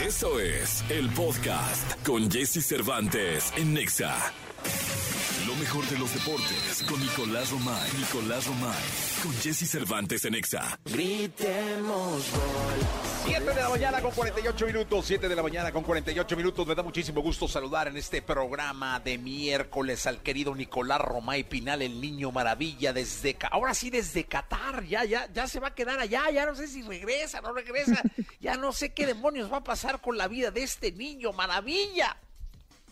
Eso es el podcast con Jesse Cervantes en Nexa. Lo mejor de los deportes con Nicolás Romay. Nicolás Romay. Con Jesse Cervantes en Nexa. Gritemos gol. 7 de la mañana con 48 minutos, 7 de la mañana con 48 minutos. Me da muchísimo gusto saludar en este programa de miércoles al querido Nicolás Romay Pinal, el niño maravilla desde ahora sí desde Qatar, ya ya ya se va a quedar allá, ya no sé si regresa, no regresa, ya no sé qué demonios va a pasar con la vida de este niño maravilla.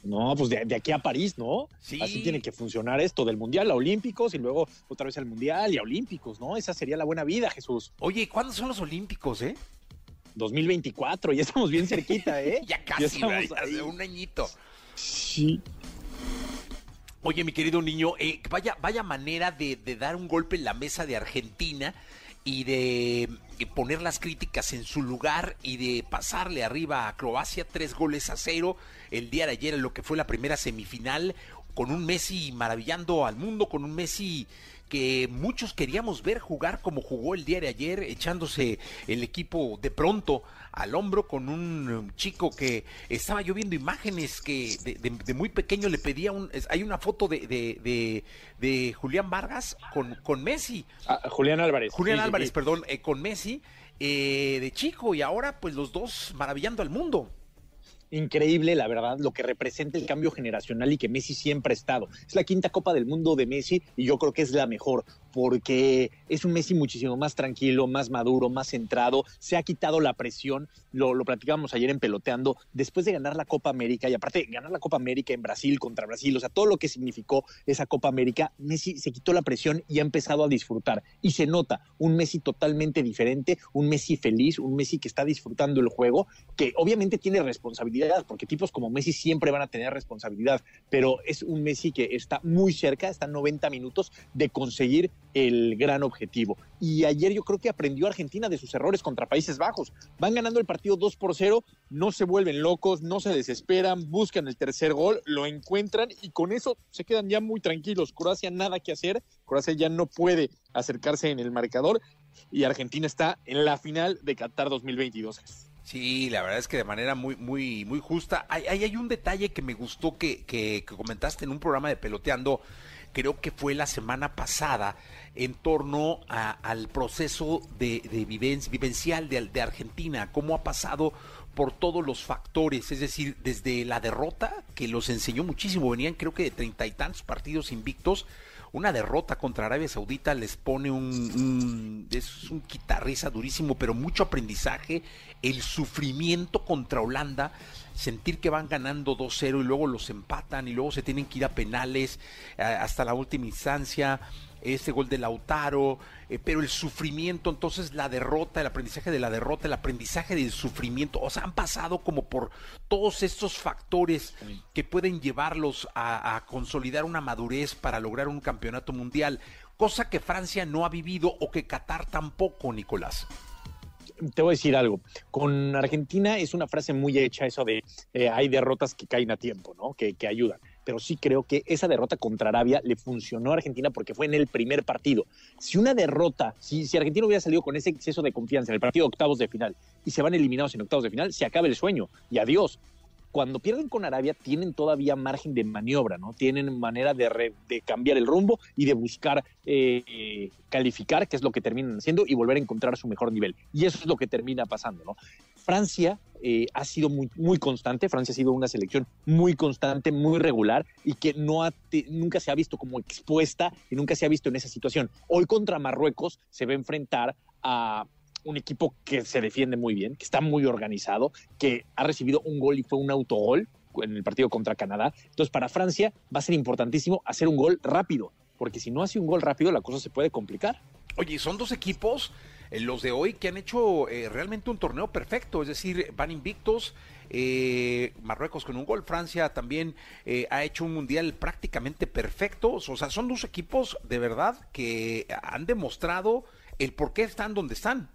No, pues de, de aquí a París, ¿no? Sí. Así tiene que funcionar esto, del Mundial a Olímpicos y luego otra vez al Mundial y a Olímpicos, ¿no? Esa sería la buena vida, Jesús. Oye, ¿cuándo son los Olímpicos, eh? 2024, ya estamos bien cerquita, ¿eh? Ya casi, ahí. hace un añito. Sí. Oye, mi querido niño, eh, vaya, vaya manera de, de dar un golpe en la mesa de Argentina y de, poner las críticas en su lugar y de pasarle arriba a Croacia tres goles a cero el día de ayer en lo que fue la primera semifinal con un Messi maravillando al mundo, con un Messi que muchos queríamos ver jugar como jugó el día de ayer, echándose el equipo de pronto al hombro con un um, chico que estaba yo viendo imágenes que de, de- de muy pequeño le pedía un... es- hay una foto de, de, de- de Julián Vargas con, con Messi, Ah, Julián Álvarez. Julián sí, Álvarez, sí. perdón, eh, con Messi eh, de chico y ahora pues los dos maravillando al mundo. Increíble, la verdad, lo que representa el cambio generacional y que Messi siempre ha estado. Es la quinta Copa del Mundo de Messi y yo creo que es la mejor porque es un Messi muchísimo más tranquilo, más maduro, más centrado, se ha quitado la presión, lo, lo platicábamos ayer en Peloteando, después de ganar la Copa América y aparte ganar la Copa América en Brasil contra Brasil, o sea, todo lo que significó esa Copa América, Messi se quitó la presión y ha empezado a disfrutar. Y se nota un Messi totalmente diferente, un Messi feliz, un Messi que está disfrutando el juego, que obviamente tiene responsabilidad, porque tipos como Messi siempre van a tener responsabilidad, pero es un Messi que está muy cerca, está a 90 minutos de conseguir el gran objetivo. Y ayer yo creo que aprendió Argentina de sus errores contra Países Bajos. Van ganando el partido 2 por 0, no se vuelven locos, no se desesperan, buscan el tercer gol, lo encuentran y con eso se quedan ya muy tranquilos. Croacia nada que hacer, Croacia ya no puede acercarse en el marcador y Argentina está en la final de Qatar 2022. Sí, la verdad es que de manera muy, muy, muy justa. Hay, hay, un detalle que me gustó que- que comentaste en un programa de peloteando, creo que fue la semana pasada, en torno al proceso de, de viven- vivencial de, Argentina, cómo ha pasado por todos los factores, es decir, desde la derrota, que los enseñó muchísimo, venían creo que de treinta y tantos partidos invictos, una derrota contra Arabia Saudita les pone un, es un quitarriza durísimo, pero mucho aprendizaje, el sufrimiento contra Holanda, sentir que van ganando 2-0 y luego los empatan y luego se tienen que ir a penales eh, hasta la última instancia, ese gol de Lautaro, eh, pero el sufrimiento, entonces la derrota, el aprendizaje de la derrota, el aprendizaje del sufrimiento, o sea, han pasado como por todos estos factores que pueden llevarlos a, consolidar una madurez para lograr un campeonato mundial, cosa que Francia no ha vivido o que Qatar tampoco, Nicolás. te voy a decir algo. Con Argentina es una frase muy hecha eso de eh, hay derrotas que caen a tiempo, ¿no? Que, que ayudan. Pero sí creo que esa derrota contra Arabia le funcionó a Argentina porque fue en el primer partido. Si una derrota, si, Argentina hubiera salido con ese exceso de confianza en el partido de octavos de final y se van eliminados en octavos de final, se acaba el sueño y adiós. Cuando pierden con Arabia tienen todavía margen de maniobra, ¿no? Tienen manera de, re- de cambiar el rumbo y de buscar eh, calificar, que es lo que terminan haciendo, y volver a encontrar su mejor nivel. Y eso es lo que termina pasando, ¿no? Francia eh, ha sido muy, muy constante, Francia ha sido una selección muy constante, muy regular y que nunca se ha visto como expuesta y nunca se ha visto en esa situación. Hoy contra Marruecos se va a enfrentar a un equipo que se defiende muy bien, que está muy organizado, que ha recibido un gol y fue un autogol en el partido contra Canadá. Entonces, para Francia va a ser importantísimo hacer un gol rápido, porque si no hace un gol rápido, la cosa se puede complicar. Oye, son dos equipos, eh, los de hoy, que han hecho eh, realmente un torneo perfecto, es decir, van invictos, eh, Marruecos con un gol, Francia también ha hecho un mundial prácticamente perfecto, o sea, son dos equipos de verdad que han demostrado el por qué están donde están.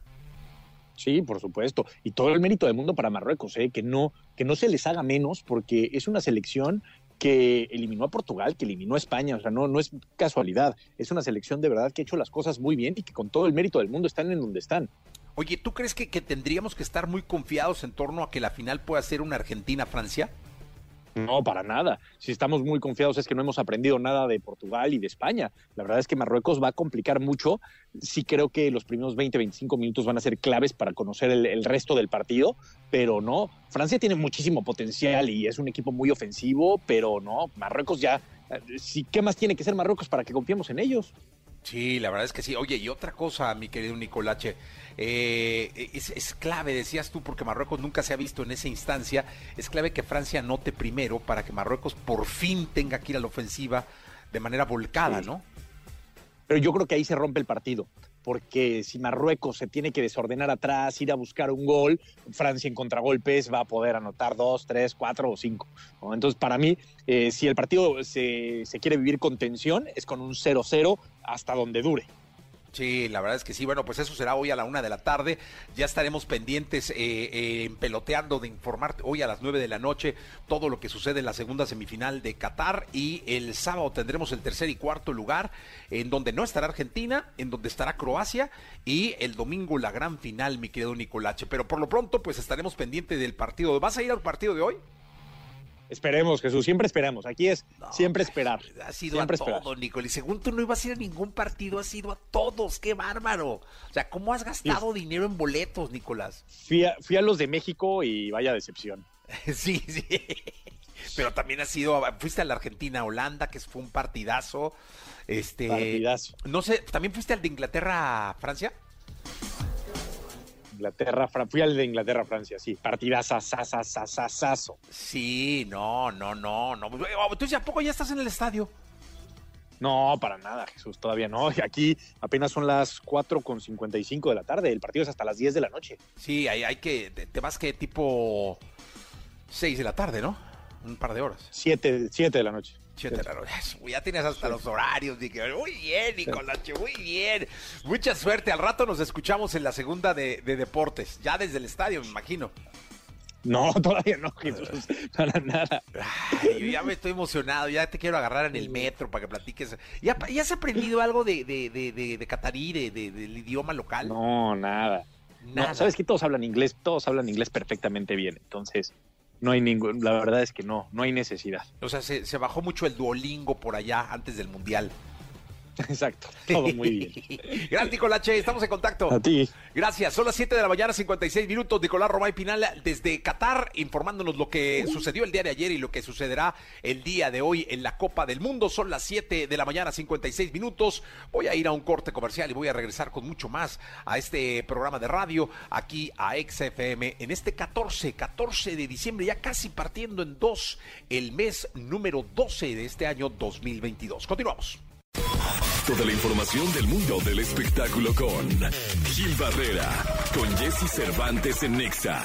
Sí, por supuesto. Y todo el mérito del mundo para Marruecos, ¿eh? que, no, que no se les haga menos, porque es una selección que eliminó a Portugal, que eliminó a España, o sea, no, no es casualidad, es una selección de verdad que ha hecho las cosas muy bien y que con todo el mérito del mundo están en donde están. Oye, ¿tú crees que, que tendríamos que estar muy confiados en torno a que la final pueda ser una Argentina-Francia? No, para nada. Si estamos muy confiados es que no hemos aprendido nada de Portugal y de España. La verdad es que Marruecos va a complicar mucho. Sí creo que los primeros 20, 25 minutos van a ser claves para conocer el, resto del partido, pero no. Francia tiene muchísimo potencial y es un equipo muy ofensivo, pero no. Marruecos ya... eh, ¿Qué más tiene que ser Marruecos para que confiemos en ellos? Sí, la verdad es que sí. Oye, y otra cosa, mi querido Nicolache, eh, es, es clave, decías tú, porque Marruecos nunca se ha visto en esa instancia, es clave que Francia anote primero para que Marruecos por fin tenga que ir a la ofensiva de manera volcada. ¿no? Pero yo creo que ahí se rompe el partido, porque si Marruecos se tiene que desordenar atrás, ir a buscar un gol, Francia en contragolpes va a poder anotar dos, tres, cuatro o cinco. ¿no? Entonces, para mí, eh, si el partido se, se quiere vivir con tensión, es con un 0-0 hasta donde dure. Sí, la verdad es que sí. Bueno, pues eso será hoy a la una de la tarde. Ya estaremos pendientes, eh, eh, peloteando de informar hoy a las nueve de la noche todo lo que sucede en la segunda semifinal de Qatar. Y el sábado tendremos el tercer y cuarto lugar, en donde no estará Argentina, en donde estará Croacia. Y el domingo la gran final, mi querido Nicolache. Pero por lo pronto, pues estaremos pendientes del partido. ¿Vas a ir al partido de hoy? Esperemos, Jesús, siempre esperamos. Aquí es No, siempre esperar. Ha sido siempre a todo, Nicole. Y según tú no ibas a ir a ningún partido, has ido a todos. ¡Qué bárbaro! O sea, ¿cómo has gastado dinero en boletos, Nicolás? Fui a, fui a los de México y vaya decepción. Sí, sí. Pero también has ido, a- fuiste a la Argentina, Holanda, que fue un partidazo. Este, Partidazo. no sé, ¿también fuiste al de Inglaterra, Francia? Inglaterra, fui al de Inglaterra, Francia, sí. Partidazo, sasasasasazo. Sí, no, no, no, no. Entonces, ¿a poco ya estás en el estadio? No, para nada, Jesús, todavía no. Aquí apenas son las 4 con 55 de la tarde. El partido es hasta las 10 de la noche. Sí, hay, hay que, te, te vas que tipo 6 de la tarde, ¿no? Un par de horas. 7, 7 de la noche. Siete Ya tienes hasta los horarios. dije, Muy bien, Nicolache, muy bien. Mucha suerte. Al rato nos escuchamos en la segunda de, de deportes. Ya desde el estadio, me imagino. No, todavía no, Jesús, para nada. Ay, yo ya me estoy emocionado. Ya te quiero agarrar en el metro para que platiques. ¿Ya, ya has aprendido algo de, de, de, de, catarí, de, de- del idioma local? No, nada. Nada. No, sabes que todos hablan inglés, todos hablan inglés perfectamente bien. Entonces, no hay ningún, la verdad es que no, no hay necesidad. O sea, se, se bajó mucho el duolingo por allá antes del mundial. Exacto, todo muy bien. Gracias, Nicolache. Estamos en contacto. A ti. Gracias. Son las 7 de la mañana, 56 minutos. Nicolás Romay Pinal desde Qatar, informándonos lo que sucedió el día de ayer y lo que sucederá el día de hoy en la Copa del Mundo. Son las 7 de la mañana, 56 minutos. Voy a ir a un corte comercial y voy a regresar con mucho más a este programa de radio aquí a XFM en este 14, 14 de diciembre, ya casi partiendo en dos, el mes número 12 de este año 2022. Continuamos. Toda la información del mundo del espectáculo con Gil Barrera, con Jesse Cervantes en Nexa.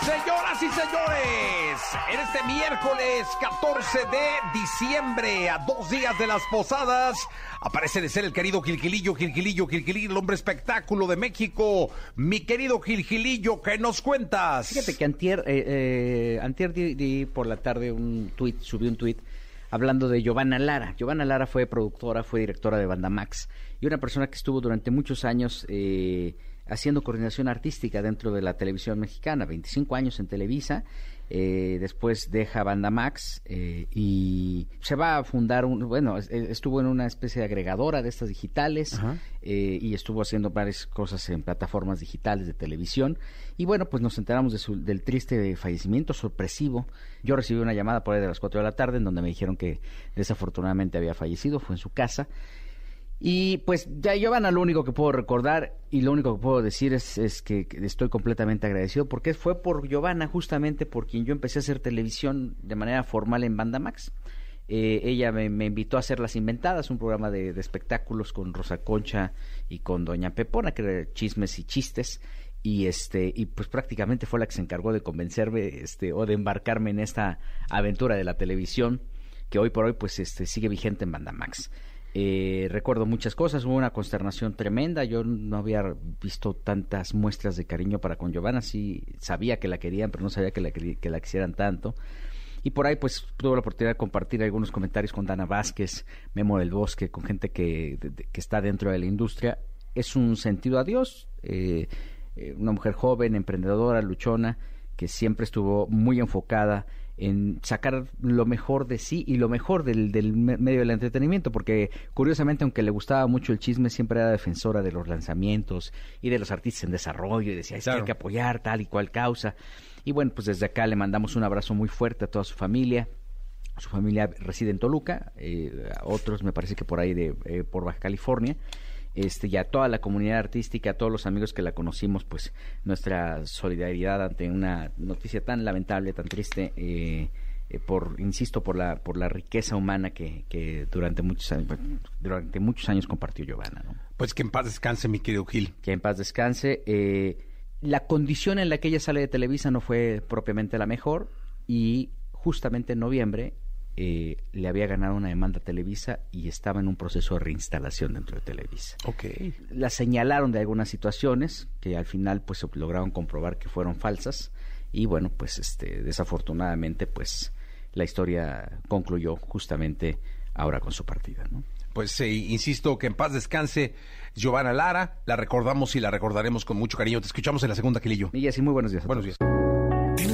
Señoras y señores, en este miércoles 14 de diciembre, a dos días de las posadas, aparece de ser el querido Gilgilillo, Gilgilillo, Gilgilillo, el hombre espectáculo de México. Mi querido Gilgilillo, ¿qué nos cuentas? Fíjate que antier, eh, eh, antier di, di por la tarde un tuit, subí un tuit hablando de Giovanna Lara. Giovanna Lara fue productora, fue directora de Banda Max y una persona que estuvo durante muchos años eh, haciendo coordinación artística dentro de la televisión mexicana, 25 años en Televisa. Eh, después deja Banda Max eh, y se va a fundar un, bueno, es- estuvo en una especie de agregadora de estas digitales eh, y estuvo haciendo varias cosas en plataformas digitales de televisión. Y bueno, pues nos enteramos de su- del triste fallecimiento sorpresivo. Yo recibí una llamada por ahí de las 4 de la tarde en donde me dijeron que desafortunadamente había fallecido, fue en su casa. Y pues ya Giovanna lo único que puedo recordar y lo único que puedo decir es, es que estoy completamente agradecido porque fue por Giovanna justamente por quien yo empecé a hacer televisión de manera formal en Banda Max. Eh, ella me, invitó a hacer Las Inventadas, un programa de, de espectáculos con Rosa Concha y con Doña Pepona, que era chismes y chistes. Y este, y pues prácticamente fue la que se encargó de convencerme, este, o de embarcarme en esta aventura de la televisión, que hoy por hoy pues este sigue vigente en Banda Max. Eh, recuerdo muchas cosas, hubo una consternación tremenda, yo no había visto tantas muestras de cariño para con Giovanna, sí sabía que la querían, pero no sabía que la, quisieran tanto. Y por ahí pues tuve la oportunidad de compartir algunos comentarios con Dana Vázquez, Memo del Bosque, con gente que está dentro de la industria. Es un sentido a Dios, eh, eh, una mujer joven, emprendedora, luchona, que siempre estuvo muy enfocada en sacar lo mejor de sí y lo mejor del, del medio del entretenimiento, porque curiosamente, aunque le gustaba mucho el chisme, siempre era defensora de los lanzamientos y de los artistas en desarrollo, y decía, es que hay que apoyar tal y cual causa. Y bueno, pues desde acá le mandamos un abrazo muy fuerte a toda su familia. Su familia reside en Toluca, eh, otros me parece que por ahí de eh, por Baja California este, y a toda la comunidad artística, a todos los amigos que la conocimos, pues nuestra solidaridad ante una noticia tan lamentable, tan triste, eh, eh, por, insisto, por la, por la riqueza humana que, que durante muchos años, durante muchos años compartió Giovanna. ¿no? Pues que en paz descanse, mi querido Gil. Que en paz descanse. Eh, la condición en la que ella sale de Televisa no fue propiamente la mejor y justamente en noviembre eh, le había ganado una demanda a Televisa y estaba en un proceso de reinstalación dentro de Televisa. Ok. La señalaron de algunas situaciones que al final pues lograron comprobar que fueron falsas y bueno, pues este desafortunadamente pues la historia concluyó justamente ahora con su partida, ¿no? Pues eh, insisto que en paz descanse Giovanna Lara, la recordamos y la recordaremos con mucho cariño. Te escuchamos en la segunda, Gilillo. Y así muy buenos días. Buenos días.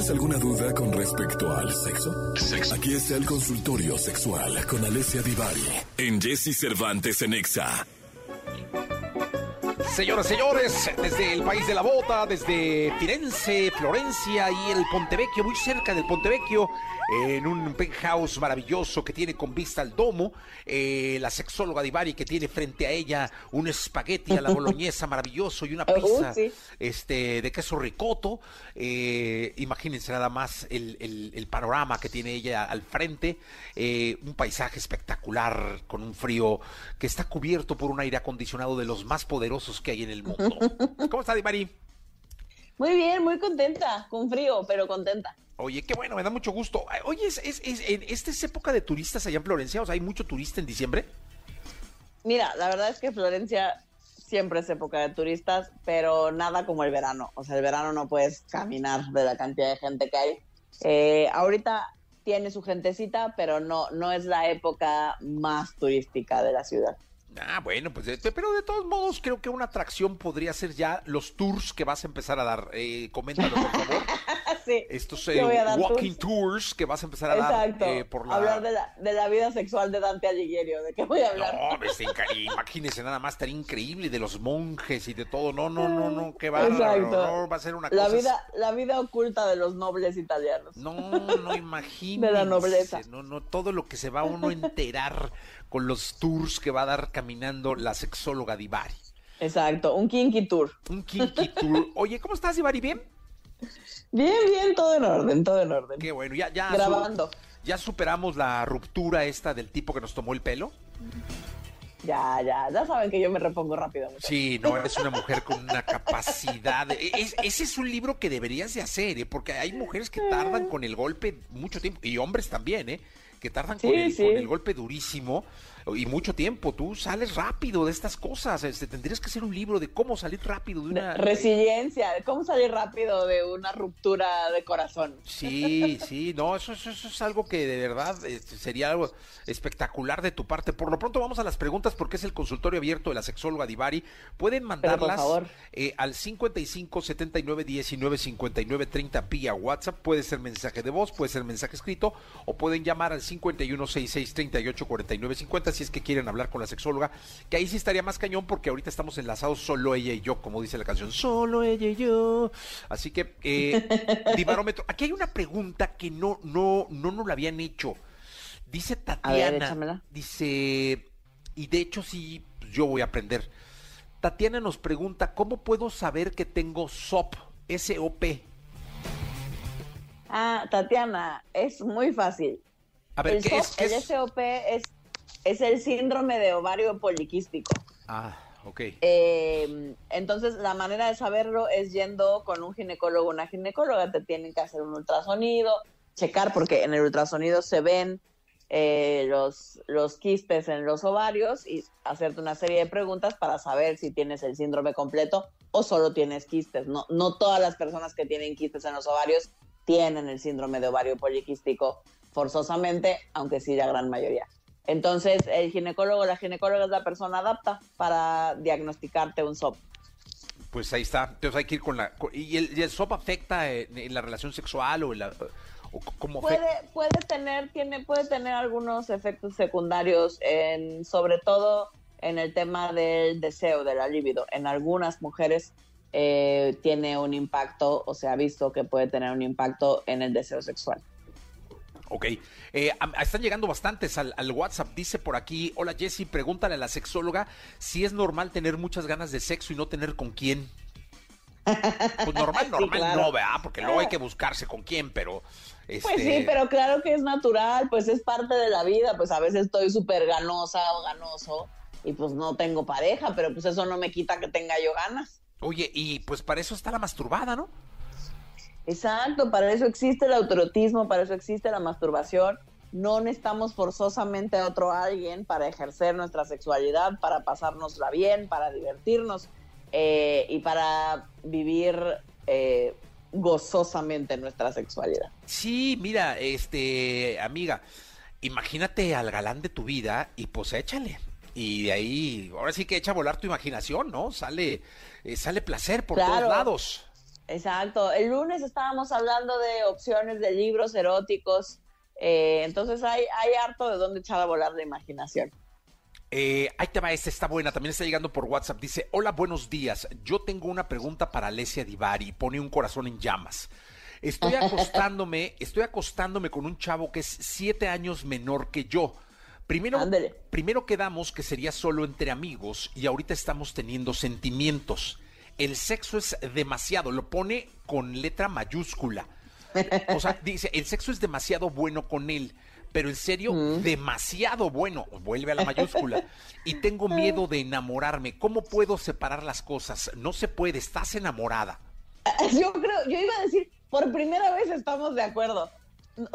¿Tienes alguna duda con respecto al sexo? Aquí está el consultorio sexual con Alessia Divari en Jesse Cervantes en Exa. Señoras, señores, desde el país de la bota, desde Firenze, Florencia y el Pontevecchio, muy cerca del Pontevecchio, en un penthouse maravilloso que tiene con vista al domo, eh, la sexóloga Divari que tiene frente a ella un espagueti a la boloñesa maravilloso y una Uh, pizza sí. este, de queso ricoto. Eh, imagínense nada más el, el- el panorama que tiene ella al frente, eh, un paisaje espectacular con un frío que está cubierto por un aire acondicionado de los más poderosos que hay en el mundo. ¿Cómo está Divari? Muy bien, muy contenta, con frío, pero contenta. Oye, qué bueno, me da mucho gusto. Oye, es, es, es- en- ¿esta es época de turistas allá en Florencia? O sea, ¿hay mucho turista en diciembre? Mira, la verdad es que Florencia siempre es época de turistas, pero nada como el verano. O sea, el verano no puedes caminar de la cantidad de gente que hay. Eh, ahorita tiene su gentecita, pero no, no es la época más turística de la ciudad. Ah, bueno, pues, de- pero de todos modos creo que una atracción podría ser ya los tours que vas a empezar a dar. Eh, por favor. sí, Estos eh, walking tours. tours. que vas a empezar a dar eh, por la... Hablar de la, de la vida sexual de Dante Alighieri, ¿de qué voy a hablar? No, inca- imagínese nada más, estaría increíble de los monjes y de todo. No, no, no, no, qué bárbaro. Exacto. No, va a ser una la cosa... vida, la vida oculta de los nobles italianos. No, no imagínese. De la nobleza. No, no, todo lo que se va uno a enterar con los tours que va a dar caminando la sexóloga Divari. Exacto, un kinky tour. Un kinky tour. Oye, ¿cómo estás, Divari? ¿Bien? Bien, bien, todo en orden, todo en orden. Qué bueno, ya, ya. Grabando. ya superamos la ruptura esta del tipo que nos tomó el pelo. Ya, ya, ya saben que yo me repongo rápido. muchachos. Sí, no, eres una mujer con una capacidad. de- es- ese es un libro que deberías de hacer, ¿eh? porque hay mujeres que tardan con el golpe mucho tiempo, y hombres también, ¿eh? que tardan con, el, sí. con el golpe durísimo y mucho tiempo. Tú sales rápido de estas cosas. Este, tendrías que hacer un libro de cómo salir rápido de una... Resiliencia, de cómo salir rápido de una ruptura de corazón. Sí, sí, no, eso, eso, eso es algo que de verdad este, sería algo espectacular de tu parte. Por lo pronto vamos a las preguntas porque es el consultorio abierto de la sexóloga Divari. Pueden mandarlas eh, al 55 79 19 59 30 vía WhatsApp. Puede ser mensaje de voz, puede ser mensaje escrito o pueden llamar al 51 66 38 49 50 si es que quieren hablar con la sexóloga. Que ahí sí estaría más cañón porque ahorita estamos enlazados solo ella y yo, como dice la canción, solo ella y yo. Así que, eh, Divarómetro, aquí hay una pregunta que no, no, no nos la habían hecho. Dice Tatiana, dice, y de hecho sí, pues, yo voy a aprender. Tatiana nos pregunta, ¿cómo puedo saber que tengo SOP? S-O-P. Ah, Tatiana, es muy fácil. A ver, el ¿qué es? SOP, ¿Qué el es? SOP es, es el síndrome de ovario poliquístico. Ah, ok. Eh, entonces, la manera de saberlo es yendo con un ginecólogo o una ginecóloga. Te tienen que hacer un ultrasonido, checar, porque en el ultrasonido se ven eh, los, los quistes en los ovarios y hacerte una serie de preguntas para saber si tienes el síndrome completo o solo tienes quistes. No, no todas las personas que tienen quistes en los ovarios tienen el síndrome de ovario poliquístico forzosamente, aunque sí la gran mayoría. Entonces, el ginecólogo o la ginecóloga es la persona adapta para diagnosticarte un SOP. Pues ahí está. Entonces hay que ir con la... con- ¿Y el, y el SOP afecta en, en la relación sexual o, en la, o cómo puede puede tener tiene puede tener algunos efectos secundarios en sobre todo en el tema del deseo de la libido en algunas mujeres eh, tiene un impacto o se ha visto que puede tener un impacto en el deseo sexual Ok. Eh, están llegando bastantes al, al WhatsApp. Dice por aquí, hola Jessy, pregúntale a la sexóloga si es normal tener muchas ganas de sexo y no tener con quién. Pues normal, Sí, normal claro. no, ¿verdad? Porque luego hay que buscarse con quién, pero... Este, pues sí pero claro que es natural pues es parte de la vida pues a veces estoy súper ganosa o ganoso y pues no tengo pareja pero pues eso no me quita que tenga yo ganas Oye, y pues para eso está la masturbada, ¿no? Exacto, para eso existe el autoerotismo, para eso existe la masturbación. No necesitamos forzosamente a otro alguien para ejercer nuestra sexualidad, para pasárnosla bien, para divertirnos eh, y para vivir eh, gozosamente nuestra sexualidad. Sí, mira, este, amiga, imagínate al galán de tu vida y pues échale. Y de ahí, ahora sí que echa a volar tu imaginación, ¿no? Sale, eh, sale placer por Claro. todos lados. Exacto. El lunes estábamos hablando de opciones de libros eróticos, eh, entonces hay, hay harto de dónde echar a volar la imaginación. Eh, ahí te va, esta está buena, también está llegando por WhatsApp. Dice, hola, buenos días. Yo tengo una pregunta para Alesia Divari. Pone un corazón en llamas. Estoy acostándome, estoy acostándome con un chavo que es siete años menor que yo. Primero, primero quedamos que sería solo entre amigos y ahorita estamos teniendo sentimientos. El sexo es demasiado, lo pone con letra mayúscula. O sea, dice, el sexo es demasiado bueno con él, pero en serio, demasiado bueno. Vuelve a la mayúscula. Y tengo miedo de enamorarme. ¿Cómo puedo separar las cosas? No se puede, estás enamorada. Yo creo, yo iba a decir, por primera vez estamos de acuerdo.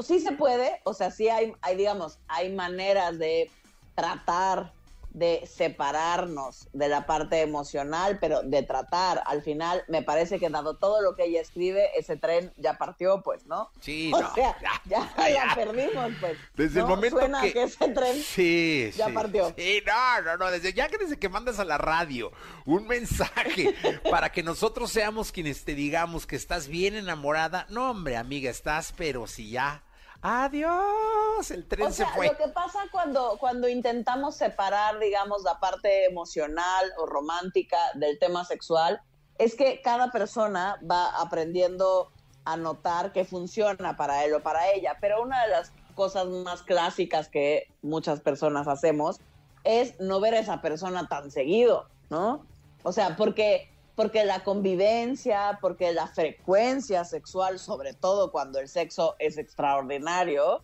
Sí se puede, o sea, sí hay, hay digamos, hay maneras de tratar de separarnos de la parte emocional, pero de tratar, al final, me parece que dado todo lo que ella escribe, ese tren ya partió, pues, ¿no? Sí, o no, sea, ya, ya, ya, la perdimos, pues. Desde el ¿no? momento Suena que... que ese tren Sí, ya sí. partió. Sí, no, no, no, desde ya que desde que mandas a la radio un mensaje para que nosotros seamos quienes te digamos que estás bien enamorada, no, hombre, amiga, estás, pero si ya, adiós, el tren O sea, se fue. lo que pasa cuando, cuando intentamos separar, digamos, la parte emocional o romántica del tema sexual, es que cada persona va aprendiendo a notar que funciona para él o para ella. Pero una de las cosas más clásicas que muchas personas hacemos es no ver a esa persona tan seguido, ¿no? O sea, porque, porque la convivencia, porque la frecuencia sexual, sobre todo cuando el sexo es extraordinario,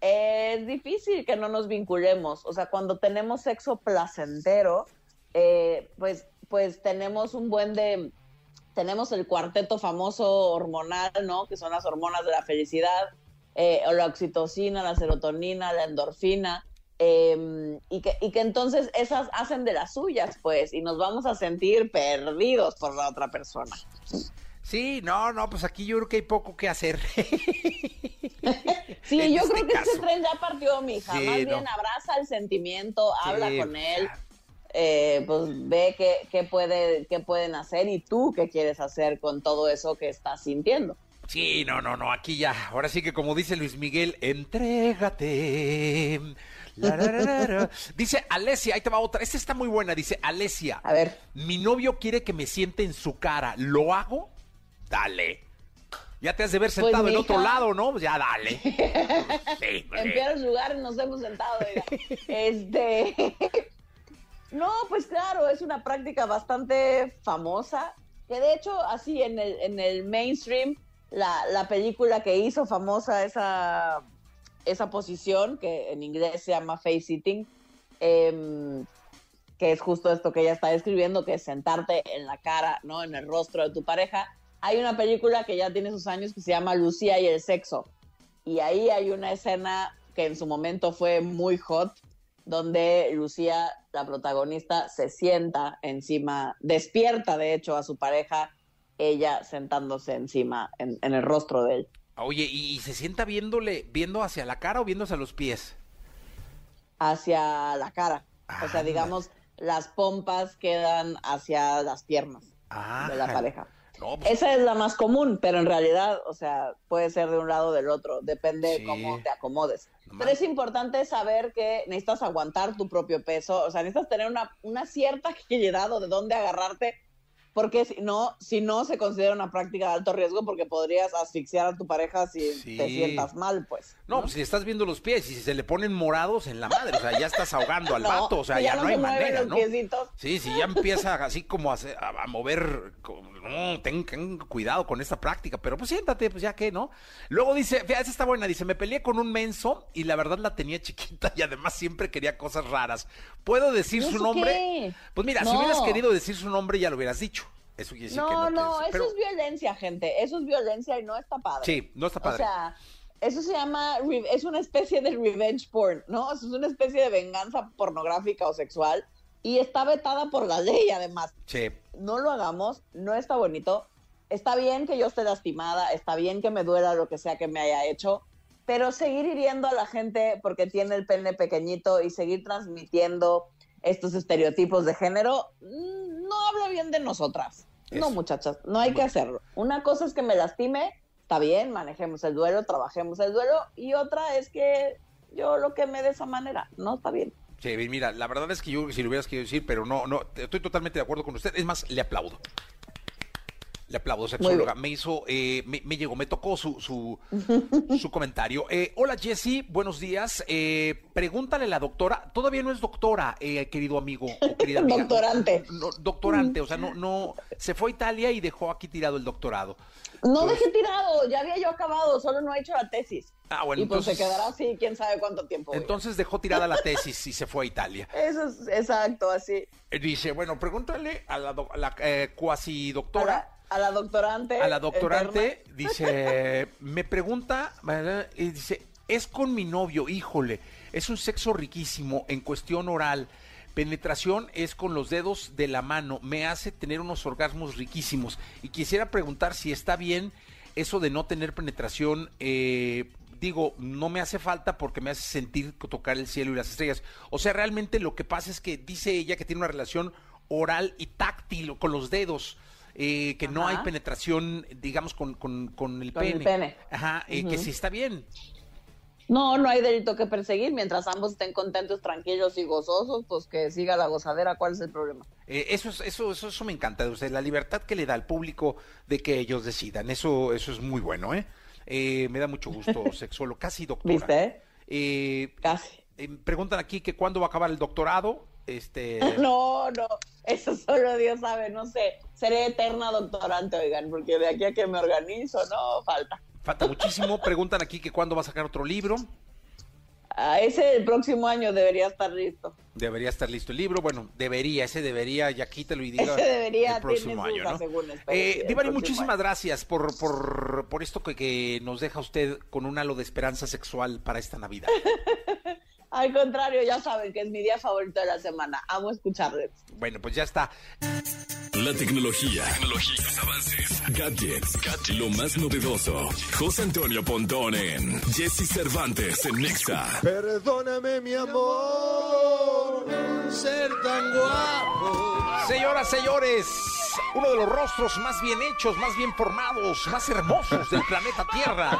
es difícil que no nos vinculemos. O sea, cuando tenemos sexo placentero, eh, pues, pues tenemos un buen de... Tenemos el cuarteto famoso hormonal, ¿no? Que son las hormonas de la felicidad, eh, la oxitocina, la serotonina, la endorfina, eh, y, que, y que entonces esas hacen de las suyas, pues, y nos vamos a sentir perdidos por la otra persona. Sí, no, no, pues aquí yo creo que hay poco que hacer. Sí, En yo este creo que caso. ese tren ya partió, mija. Sí, Más no. bien abraza el sentimiento, habla con él, eh, pues ve qué, qué, puede, qué pueden hacer y tú qué quieres hacer con todo eso que estás sintiendo. Sí, no, no, no, aquí ya. Ahora sí que como dice Luis Miguel, entrégate. Dice Alesia, ahí te va otra. Esta está muy buena. Dice Alesia, A ver, mi novio quiere que me siente en su cara. ¿Lo hago? Dale. Ya te has de ver Pues, sentado en otro lado, ¿no? Ya dale. Sí, en peores lugares nos hemos sentado. Este. No, pues claro, es una práctica bastante famosa. Que de hecho, así en el, en el mainstream, la, la película que hizo famosa esa, esa posición, que en inglés se llama face sitting, em, que es justo esto que ella está describiendo, que sentarte en la cara, ¿no? En el rostro de tu pareja. Hay una película que ya tiene sus años que se llama Lucía y el sexo. Y ahí hay una escena que en su momento fue muy hot, donde Lucía, la protagonista, se sienta encima, despierta de hecho a su pareja, ella sentándose encima, en, en el rostro de él. Oye, ¿y, y se sienta viéndole, viendo hacia la cara o viendo hacia los pies? hacia la cara. O sea, digamos, las pompas quedan hacia las piernas. Ah, de la pareja. no, pues, Esa es la más común, pero en realidad, o sea, puede ser de un lado o del otro, depende Sí. cómo te acomodes. No Pero es importante saber que necesitas aguantar tu propio peso, o sea, necesitas tener una, una cierta agilidad o de dónde agarrarte, porque si no, si no se considera una práctica de alto riesgo porque podrías asfixiar a tu pareja si Sí. te sientas mal, pues. no, pues si estás viendo los pies y si se le ponen morados en la madre, o sea, ya estás ahogando al No, vato, o sea, que ya, no no hay manera, ¿no? piecitos. Sí, sí, ya empieza así como a, a- a mover, no, ten, ten cuidado con esta práctica, pero pues siéntate, pues ya que, ¿no? Luego dice, fíjate, esa está buena, dice, me peleé con un menso y la verdad la tenía chiquita y además siempre quería cosas raras. ¿Puedo decir ¿Y su nombre? qué? Pues mira, si No. hubieras querido decir su nombre ya lo hubieras dicho. Eso quiere decir que No, no, no, tienes- eso pero- es violencia, gente. Eso es violencia y no está padre. Sí, no está padre. O sea, eso se llama, es una especie de revenge porn, ¿no? Es una especie de venganza pornográfica o sexual y está vetada por la ley, además. Sí. No lo hagamos, no está bonito. Está bien que yo esté lastimada, está bien que me duela lo que sea que me haya hecho, pero seguir hiriendo a la gente porque tiene el pene pequeñito y seguir transmitiendo estos estereotipos de género, mm, no habla bien de nosotras. No, muchachas, no hay que hacerlo. Una cosa es que me lastime, está bien, manejemos el duelo, trabajemos el duelo, y otra es que yo lo quemé de esa manera, no está bien. Sí, mira, la verdad es que yo si lo hubieras querido decir, pero no, no, estoy totalmente de acuerdo con usted. Es más, le aplaudo. Le aplaudo, sexóloga. Me hizo, eh, me, me llegó, me tocó su, su, su comentario. Eh, hola Jessy, buenos días. Eh, pregúntale a la doctora, todavía no es doctora, eh, querido amigo o querida amiga. Doctorante. No, doctorante, o sea, no, no, se fue a Italia y dejó aquí tirado el doctorado. No Pues- dejé tirado, ya había yo acabado, solo no he hecho la tesis. Ah, bueno, y pues entonces- se quedará así, quién sabe cuánto tiempo. Entonces dejó tirada la tesis y se fue a Italia. Eso es exacto, así. Dice, bueno, pregúntale a la, la cuasi doctora. A la doctorante. a la doctorante, dice, me pregunta, ¿verdad? y dice, es con mi novio, híjole, es un sexo riquísimo en cuestión oral. Penetración es con los dedos de la mano, me hace tener unos orgasmos riquísimos. Y quisiera preguntar si está bien eso de no tener penetración. eh, digo, no me hace falta porque me hace sentir tocar el cielo y las estrellas. O sea, realmente lo que pasa es que dice ella que tiene una relación oral y táctil con los dedos. Eh, que no hay penetración, digamos, con, con, con el Con el pene. pene. Ajá, eh, que sí está bien. No, no hay delito que perseguir. Mientras ambos estén contentos, tranquilos y gozosos, pues que siga la gozadera. ¿Cuál es el problema? Eh, eso, es, eso, eso, eso me encanta, o sea, la libertad que le da al público de que ellos decidan. Eso, eso es muy bueno, ¿eh? Eh, me da mucho gusto, sexólogo, casi doctora. ¿Viste? Eh, Casi. eh, preguntan aquí que cuándo va a acabar el doctorado. Este, No, no, eso solo Dios sabe, no sé. Seré eterna doctorante, oigan, porque de aquí a que me organizo, no, falta. falta muchísimo. Preguntan aquí que cuándo va a sacar otro libro. Ah, ese el próximo año debería estar listo. Debería estar listo el libro. Bueno, debería, ese debería, ya quítalo y diga Ese debería, el próximo año, ¿no? Eh, Divari, muchísimas año. gracias por, por, por esto que, que nos deja usted con un halo de esperanza sexual para esta Navidad. Al contrario, ya saben que es mi día favorito de la semana. Amo escucharles. Bueno, pues ya está. La tecnología, tecnologías, avances, gadgets, lo más novedoso. José Antonio Pontón en Jesse Cervantes en Nexa. Perdóname, mi amor, ser tan guapo. Señoras, señores, uno de los rostros más bien hechos, más bien formados, más hermosos del planeta Tierra.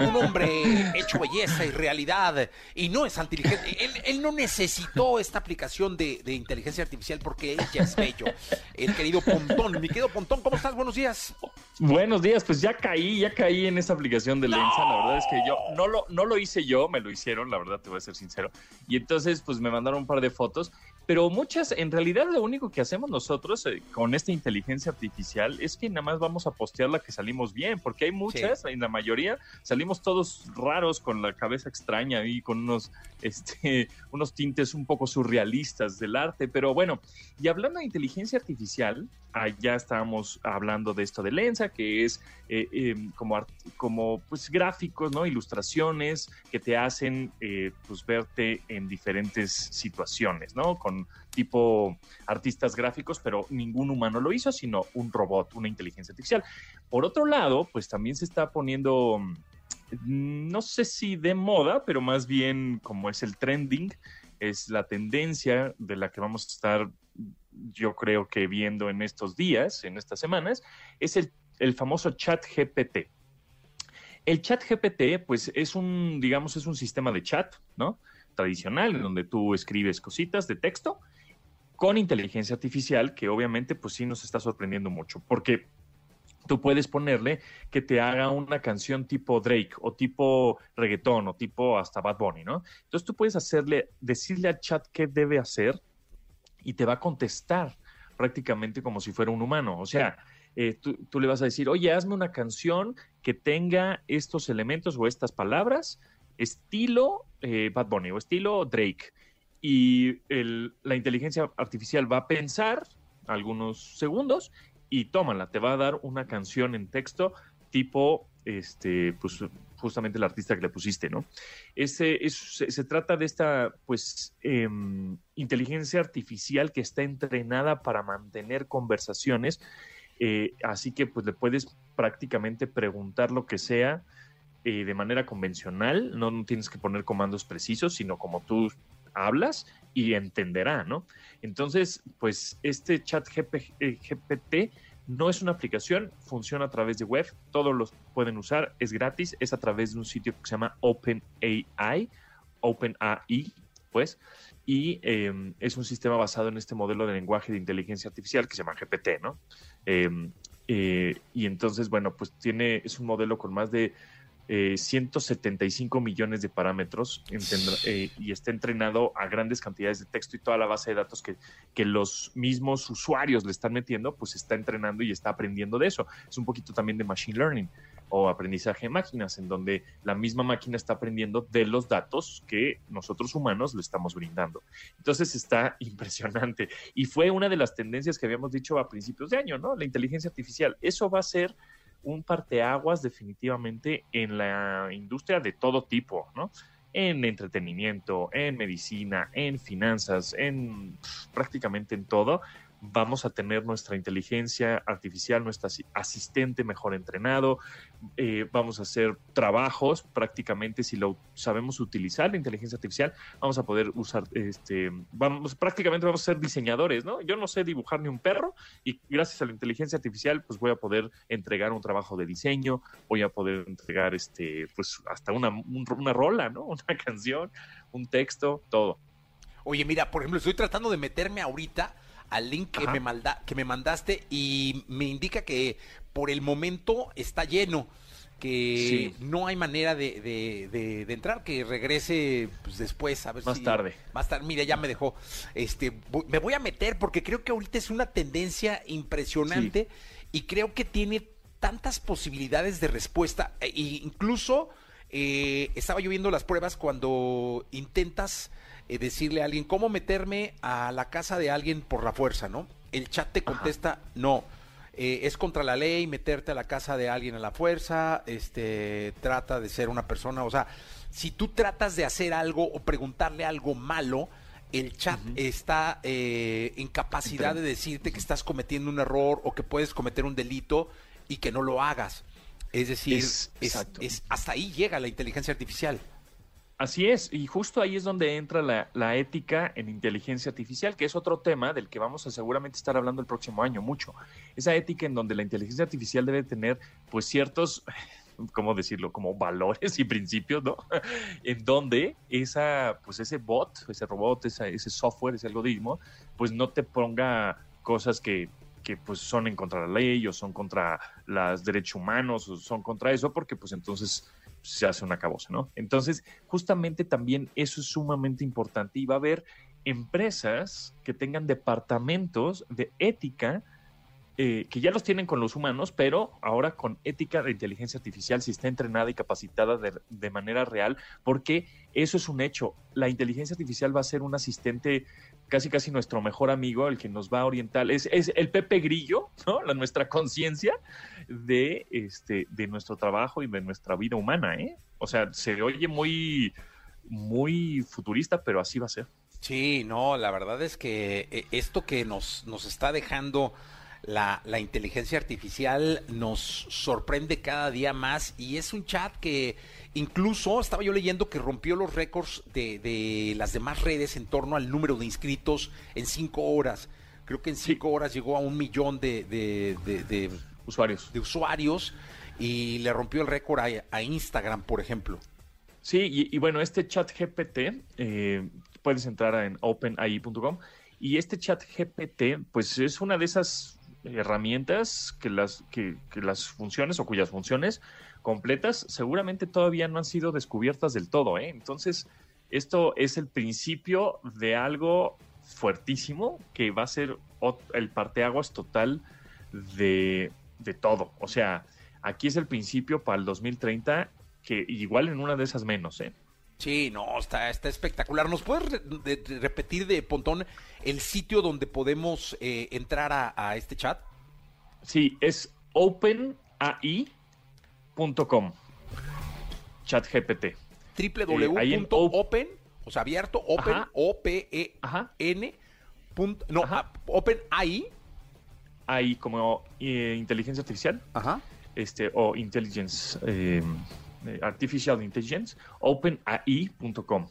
Un hombre hecho belleza y realidad. Y no es inteligente. Él, no necesitó esta aplicación de, de inteligencia artificial porque él ya es bello. El querido Pontón. Mi querido Pontón, ¿cómo estás? Buenos días. Buenos días, pues ya caí, ya caí en esa aplicación de Lensa. La verdad es que yo no lo, no lo hice yo, me lo hicieron, la verdad te voy a ser sincero. Y entonces, pues me mandaron un par de fotos, pero muchas, en realidad lo único que hacemos nosotros eh, con esta inteligencia artificial es que nada más vamos a postear la que salimos bien, porque hay muchas, en la mayoría salimos todos raros con la cabeza extraña y con unos, este, unos tintes un poco surrealistas del arte. Pero bueno, y hablando de inteligencia artificial, allá estábamos hablando de esto de Lensa, que es eh, eh, como, como pues, gráficos, ¿no? ilustraciones que te hacen eh, pues, verte en diferentes situaciones, ¿no? Con tipo artistas gráficos, pero ningún humano lo hizo, sino un robot, una inteligencia artificial. Por otro lado, pues también se está poniendo, mm, no sé si de moda, pero más bien como es el trending, es la tendencia de la que vamos a estar yo creo que viendo en estos días, en estas semanas, es el, el famoso chat GPT. El chat GPT, pues es un, digamos, es un sistema de chat, ¿no? Tradicional, donde tú escribes cositas de texto con inteligencia artificial, que obviamente, pues sí nos está sorprendiendo mucho, porque tú puedes ponerle que te haga una canción tipo Drake o tipo reggaetón o tipo hasta Bad Bunny, ¿no? Entonces tú puedes hacerle, decirle al chat qué debe hacer y te va a contestar prácticamente como si fuera un humano. O sea, eh, tú, tú, le vas a decir, oye, hazme una canción que tenga estos elementos o estas palabras, estilo eh, Bad Bunny o estilo Drake. Y la inteligencia artificial va a pensar algunos segundos y tómala, te va a dar una canción en texto tipo, este, pues justamente el artista que le pusiste, ¿no? Ese, es, se, trata de esta, pues, eh, inteligencia artificial que está entrenada para mantener conversaciones, eh, así que pues le puedes prácticamente preguntar lo que sea de manera convencional, no, tienes que poner comandos precisos, sino como tú hablas y entenderá, ¿no? Entonces, pues este chat GP, eh, GPT no es una aplicación, funciona a través de web, todos los pueden usar, es gratis, es a través de un sitio que se llama OpenAI, OpenAI, pues, y eh, es un sistema basado en este modelo de lenguaje de inteligencia artificial que se llama GPT, ¿no? Eh, eh, y entonces, bueno, pues tiene, es un modelo con más de eh, 175 millones de parámetros eh, y está entrenado a grandes cantidades de texto y toda la base de datos que, que, los mismos usuarios le están metiendo, pues está entrenando y está aprendiendo de eso. Es un poquito también de machine learning o aprendizaje de máquinas, en donde la misma máquina está aprendiendo de los datos que nosotros humanos le estamos brindando. Entonces está impresionante. Y fue una de las tendencias que habíamos dicho a principios de año, ¿no? La inteligencia artificial. Eso va a ser un parteaguas definitivamente en la industria de todo tipo, ¿no? En entretenimiento, en medicina, en finanzas, en prácticamente en todo vamos a tener nuestra inteligencia artificial, nuestro asistente mejor entrenado, eh, vamos a hacer trabajos prácticamente si lo sabemos utilizar la inteligencia artificial, vamos a poder usar, este, vamos, prácticamente vamos a ser diseñadores, ¿no? Yo no sé dibujar ni un perro y gracias a la inteligencia artificial pues voy a poder entregar un trabajo de diseño, voy a poder entregar este, pues hasta una, un, una rola, ¿no? Una canción, un texto, todo. Oye, mira, por ejemplo, estoy tratando de meterme ahorita al link que me, malda, que me mandaste y me indica que por el momento está lleno que sí. no hay manera de, de, de, de, entrar, que regrese pues, después, a ver más si, tarde. Más tarde, mire, ya me dejó. Este, voy, me voy a meter porque creo que ahorita es una tendencia impresionante sí. y creo que tiene tantas posibilidades de respuesta. E incluso eh, estaba yo viendo las pruebas cuando intentas eh, decirle a alguien cómo meterme a la casa de alguien por la fuerza, ¿no? El chat te contesta, Ajá. no. Eh, es contra la ley meterte a la casa de alguien a la fuerza, este, trata de ser una persona, o sea, si tú tratas de hacer algo o preguntarle algo malo, el chat uh -huh. está eh, en capacidad de decirte que estás cometiendo un error o que puedes cometer un delito y que no lo hagas. Es decir, es, es, es, hasta ahí llega la inteligencia artificial. Así es, y justo ahí es donde entra la, ética en inteligencia artificial, que es otro tema del que vamos a seguramente estar hablando el próximo año mucho. Esa ética en donde la inteligencia artificial debe tener pues ciertos, ¿cómo decirlo? Como valores y principios, ¿no? en donde esa, pues ese bot, ese robot, esa, ese software, ese algoritmo, pues no te ponga cosas que que pues son en contra de la ley o son contra los derechos humanos o son contra eso porque pues entonces se hace una cabosa, ¿no? Entonces, justamente también eso es sumamente importante y va a haber empresas que tengan departamentos de ética eh, que ya los tienen con los humanos, pero ahora con ética de inteligencia artificial, si está entrenada y capacitada de, de, manera real, porque eso es un hecho. La inteligencia artificial va a ser un asistente casi casi nuestro mejor amigo, el que nos va a orientar, es, es el Pepe Grillo, ¿no? La, nuestra conciencia de, este, de nuestro trabajo y de nuestra vida humana, ¿eh? O sea, se oye muy, muy futurista, pero así va a ser. Sí, no, la verdad es que eh, esto que nos, nos está dejando la, la, inteligencia artificial nos sorprende cada día más y es un chat que incluso estaba yo leyendo que rompió los récords de, de las demás redes en torno al número de inscritos en cinco horas Creo que en cinco horas llegó a un millón de, de, de- de- Usuarios. de usuarios y le rompió el récord a, a Instagram, por ejemplo. Sí, y, y bueno, este chat GPT, eh, puedes entrar en openai.com y este chat GPT, pues es una de esas herramientas que las, que, las funciones o cuyas funciones completas seguramente todavía no han sido descubiertas del todo. ¿eh? Entonces, esto es el principio de algo fuertísimo que va a ser el parteaguas total de, de todo. O sea, aquí es el principio para el 2030 que igual en una de esas menos, ¿eh? Sí, no, está, está espectacular. ¿Nos puedes re- de- de repetir de Pontón el sitio donde podemos eh, entrar a, a este chat? Sí, es openai.com. ChatGPT. ahí en www.open, o sea, abierto, open, Ajá. O-P-E-N, Ajá. punto- no, Ajá. ah, open ahí, Ahí como eh, inteligencia artificial, ajá, este, o intelligence, eh, eh, artificial intelligence, openai.com.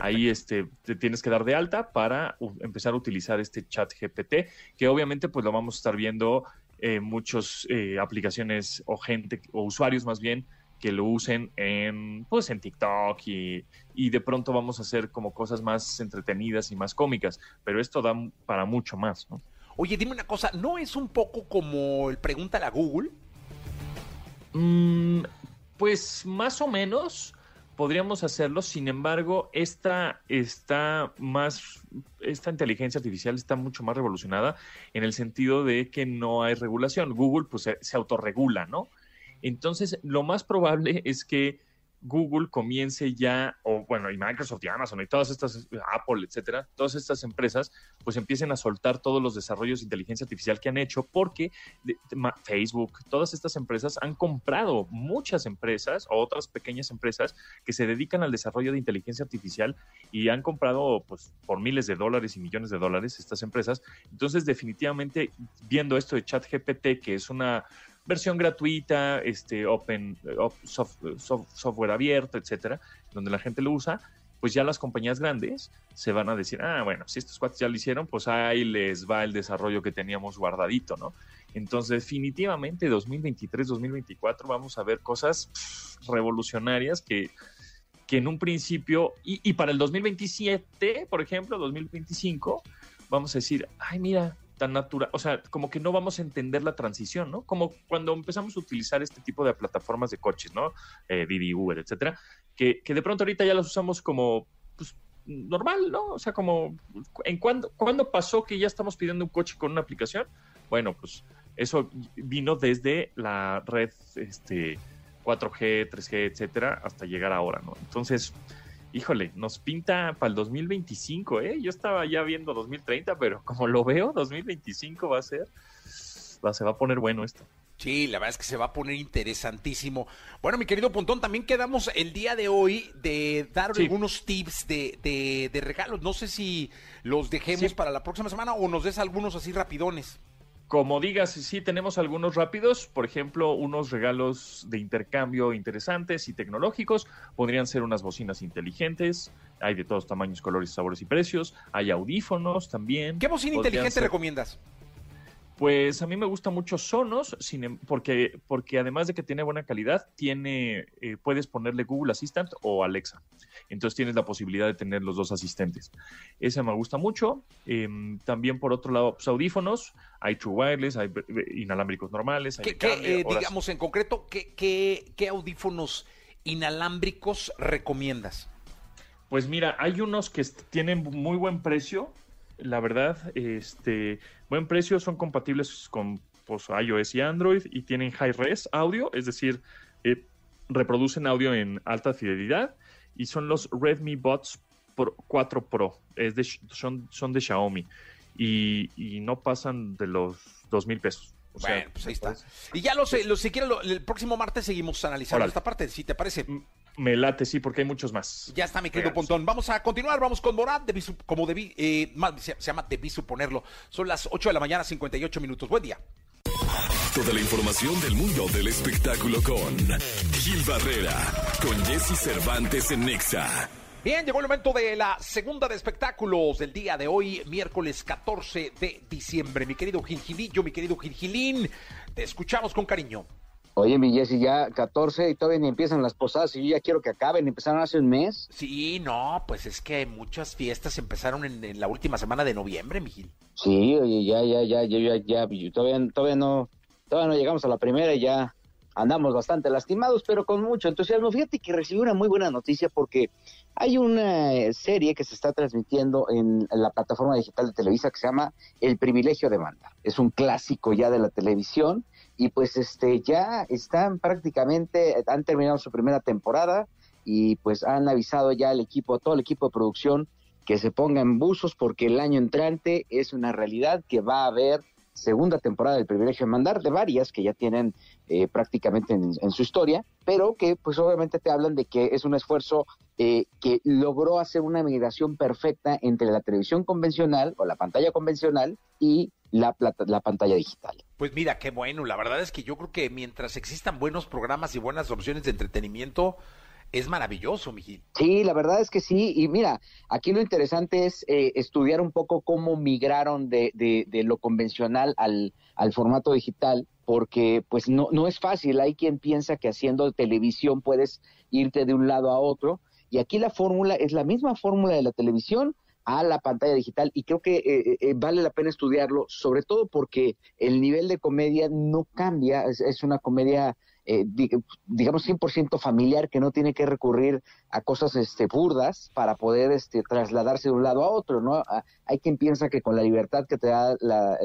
Ahí este, te tienes que dar de alta para empezar a utilizar este chat GPT, que obviamente pues lo vamos a estar viendo en muchas aplicaciones o gente, o usuarios más bien, que lo usen en, pues, en TikTok y, y de pronto vamos a hacer como cosas más entretenidas y más cómicas, pero esto da para mucho más, ¿no? Oye, dime una cosa, ¿no es un poco como el pregúntale a Google? Mm, pues más o menos podríamos hacerlo, sin embargo, esta está más, esta inteligencia artificial está mucho más revolucionada en el sentido de que no hay regulación. Google pues se, se autorregula, ¿no? Entonces, lo más probable es que Google comience ya, o bueno, y Microsoft y Amazon y todas estas, Apple, etcétera, todas estas empresas, pues empiecen a soltar todos los desarrollos de inteligencia artificial que han hecho, porque Facebook, todas estas empresas han comprado muchas empresas o otras pequeñas empresas que se dedican al desarrollo de inteligencia artificial y han comprado pues por miles de dólares y millones de dólares estas empresas. Entonces, definitivamente, viendo esto de ChatGPT, que es una versión gratuita, este open eh, soft- software abierto, etcétera, donde la gente lo usa, pues ya las compañías grandes se van a decir, ah, bueno, si estos cuates ya lo hicieron, pues ahí les va el desarrollo que teníamos guardadito, ¿no? Entonces, definitivamente 2023, 2024 vamos a ver cosas revolucionarias que, que en un principio, y para el 2027, por ejemplo, 2025, vamos a decir, ay, mira, tan natural, o sea, como que no vamos a entender la transición, ¿no? Como cuando empezamos a utilizar este tipo de plataformas de coches, ¿no? Eh, Uber, etcétera, que, que de pronto ahorita ya las usamos como, pues, normal, ¿no? O sea, como, ¿en cuándo, cuándo pasó que ya estamos pidiendo un coche con una aplicación? Bueno, pues eso vino desde la red, este, 4G, 3G, etcétera, hasta llegar ahora, ¿no? Entonces, híjole, nos pinta para el 2025, ¿eh? Yo estaba ya viendo 2030, pero como lo veo, 2025 va a ser, va, se va a poner bueno esto. Sí, la verdad es que se va a poner interesantísimo. Bueno, mi querido Pontón, también quedamos el día de hoy de dar Sí. algunos tips de, de- de regalos. No sé si los dejemos Sí. para la próxima semana o nos des algunos así rapidones. Como digas, sí tenemos algunos rápidos, por ejemplo, unos regalos de intercambio interesantes y tecnológicos, podrían ser unas bocinas inteligentes, hay de todos tamaños, colores, sabores y precios, hay audífonos también. ¿Qué bocina inteligente ser- recomiendas? Pues a mí me gusta mucho Sonos, sin em- porque, porque además de que tiene buena calidad, tiene, eh, puedes ponerle Google Assistant o Alexa. Entonces tienes la posibilidad de tener los dos asistentes. Ese me gusta mucho. Em, también por otro lado, pues, audífonos. Hay True Wireless, hay eh, inalámbricos normales. Hay ¿Qué, eh, digamos en concreto, ¿qué, qué, qué audífonos inalámbricos recomiendas? Pues mira, hay unos que tienen muy buen precio, la verdad, este, buen precio, son compatibles con pues, iOS y Android y tienen high res audio, es decir, eh, reproducen audio en alta fidelidad y son los Redmi Buds Pro- 4 Pro, es de, son, son de Xiaomi y, y no pasan de los dos mil pesos. O sea, pues ahí está. Y ya lo sé, lo, si quieres, lo- el próximo martes seguimos analizando Órale. esta parte, si te parece. Me late, sí, porque hay muchos más. Ya está, mi querido Pontón. Vamos a continuar, vamos con Borat, debí como debí, eh, más, se, se llama Debí suponerlo. Son las 8 de la mañana, 58 minutos. Buen día. Toda la información del mundo del espectáculo con Gil Barrera, con Jesse Cervantes en Nexa. Bien, llegó el momento de la segunda de espectáculos del día de hoy, miércoles 14 de diciembre. Mi querido Gilgilillo, mi querido Gilgilín, te escuchamos con cariño. Oye, mi Jessy, ya 14 y todavía ni empiezan las posadas y yo ya quiero que acaben. Empezaron hace un mes. Sí, no, pues es que muchas fiestas empezaron en, en la última semana de noviembre, mi Gil. Sí, oye, ya, ya, ya, ya, ya, todavía, todavía no, todavía no llegamos a la primera y ya andamos bastante lastimados, pero con mucho entusiasmo. Fíjate que recibí una muy buena noticia porque hay una eh, serie que se está transmitiendo en la plataforma digital de Televisa que se llama El privilegio de mandar. Es un clásico ya de la televisión y pues este ya están prácticamente, han terminado su primera temporada y pues han avisado ya al equipo, todo el equipo de producción que se pongan buzos porque el año entrante es una realidad que va a haber segunda temporada del privilegio de mandar, de varias que ya tienen eh, prácticamente en, en, su historia, pero que pues obviamente te hablan de que es un esfuerzo eh, que logró hacer una migración perfecta entre la televisión convencional o la pantalla convencional y la, la, la, pantalla digital. Pues mira, qué bueno, la verdad es que yo creo que mientras existan buenos programas y buenas opciones de entretenimiento, es maravilloso, Mijil. Sí, la verdad es que sí. Y mira, aquí lo interesante es eh, estudiar un poco cómo migraron de, de, de lo convencional al, al, formato digital, porque pues no, no es fácil. Hay quien piensa que haciendo televisión puedes irte de un lado a otro. Y aquí la fórmula es la misma fórmula de la televisión a la pantalla digital y creo que eh, eh, vale la pena estudiarlo, sobre todo porque el nivel de comedia no cambia, es, es una comedia eh, digamos 100% familiar que no tiene que recurrir a cosas este burdas para poder este trasladarse de un lado a otro no hay quien piensa que con la libertad que te da la,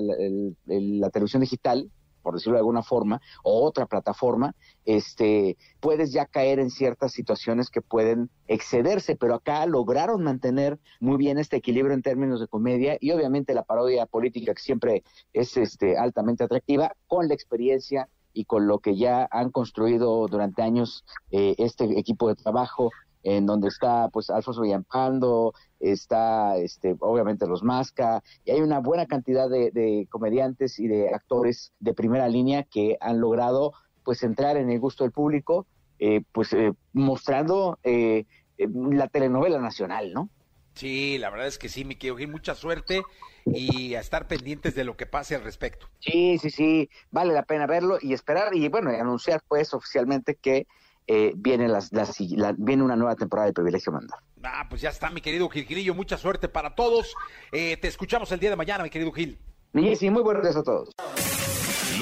la televisión digital por decirlo de alguna forma, o otra plataforma, este, puedes ya caer en ciertas situaciones que pueden excederse, pero acá lograron mantener muy bien este equilibrio en términos de comedia y obviamente la parodia política que siempre es este, altamente atractiva, con la experiencia y con lo que ya han construido durante años eh, este equipo de trabajo en donde está pues Alfonso Villampando, está este obviamente los Masca, y hay una buena cantidad de, de, comediantes y de actores de primera línea que han logrado pues entrar en el gusto del público, eh, pues eh, mostrando eh, la telenovela nacional, ¿no? Sí, la verdad es que sí, mi querido Gil, mucha suerte y a estar pendientes de lo que pase al respecto. Sí, sí, sí, vale la pena verlo y esperar y bueno, y anunciar pues oficialmente que eh, viene, las, las, la, viene una nueva temporada de Privilegio Mandar. Ah, pues ya está, mi querido Gil mucha suerte para todos. Eh, te escuchamos el día de mañana, mi querido Gil. Sí, sí, muy buenos días a todos.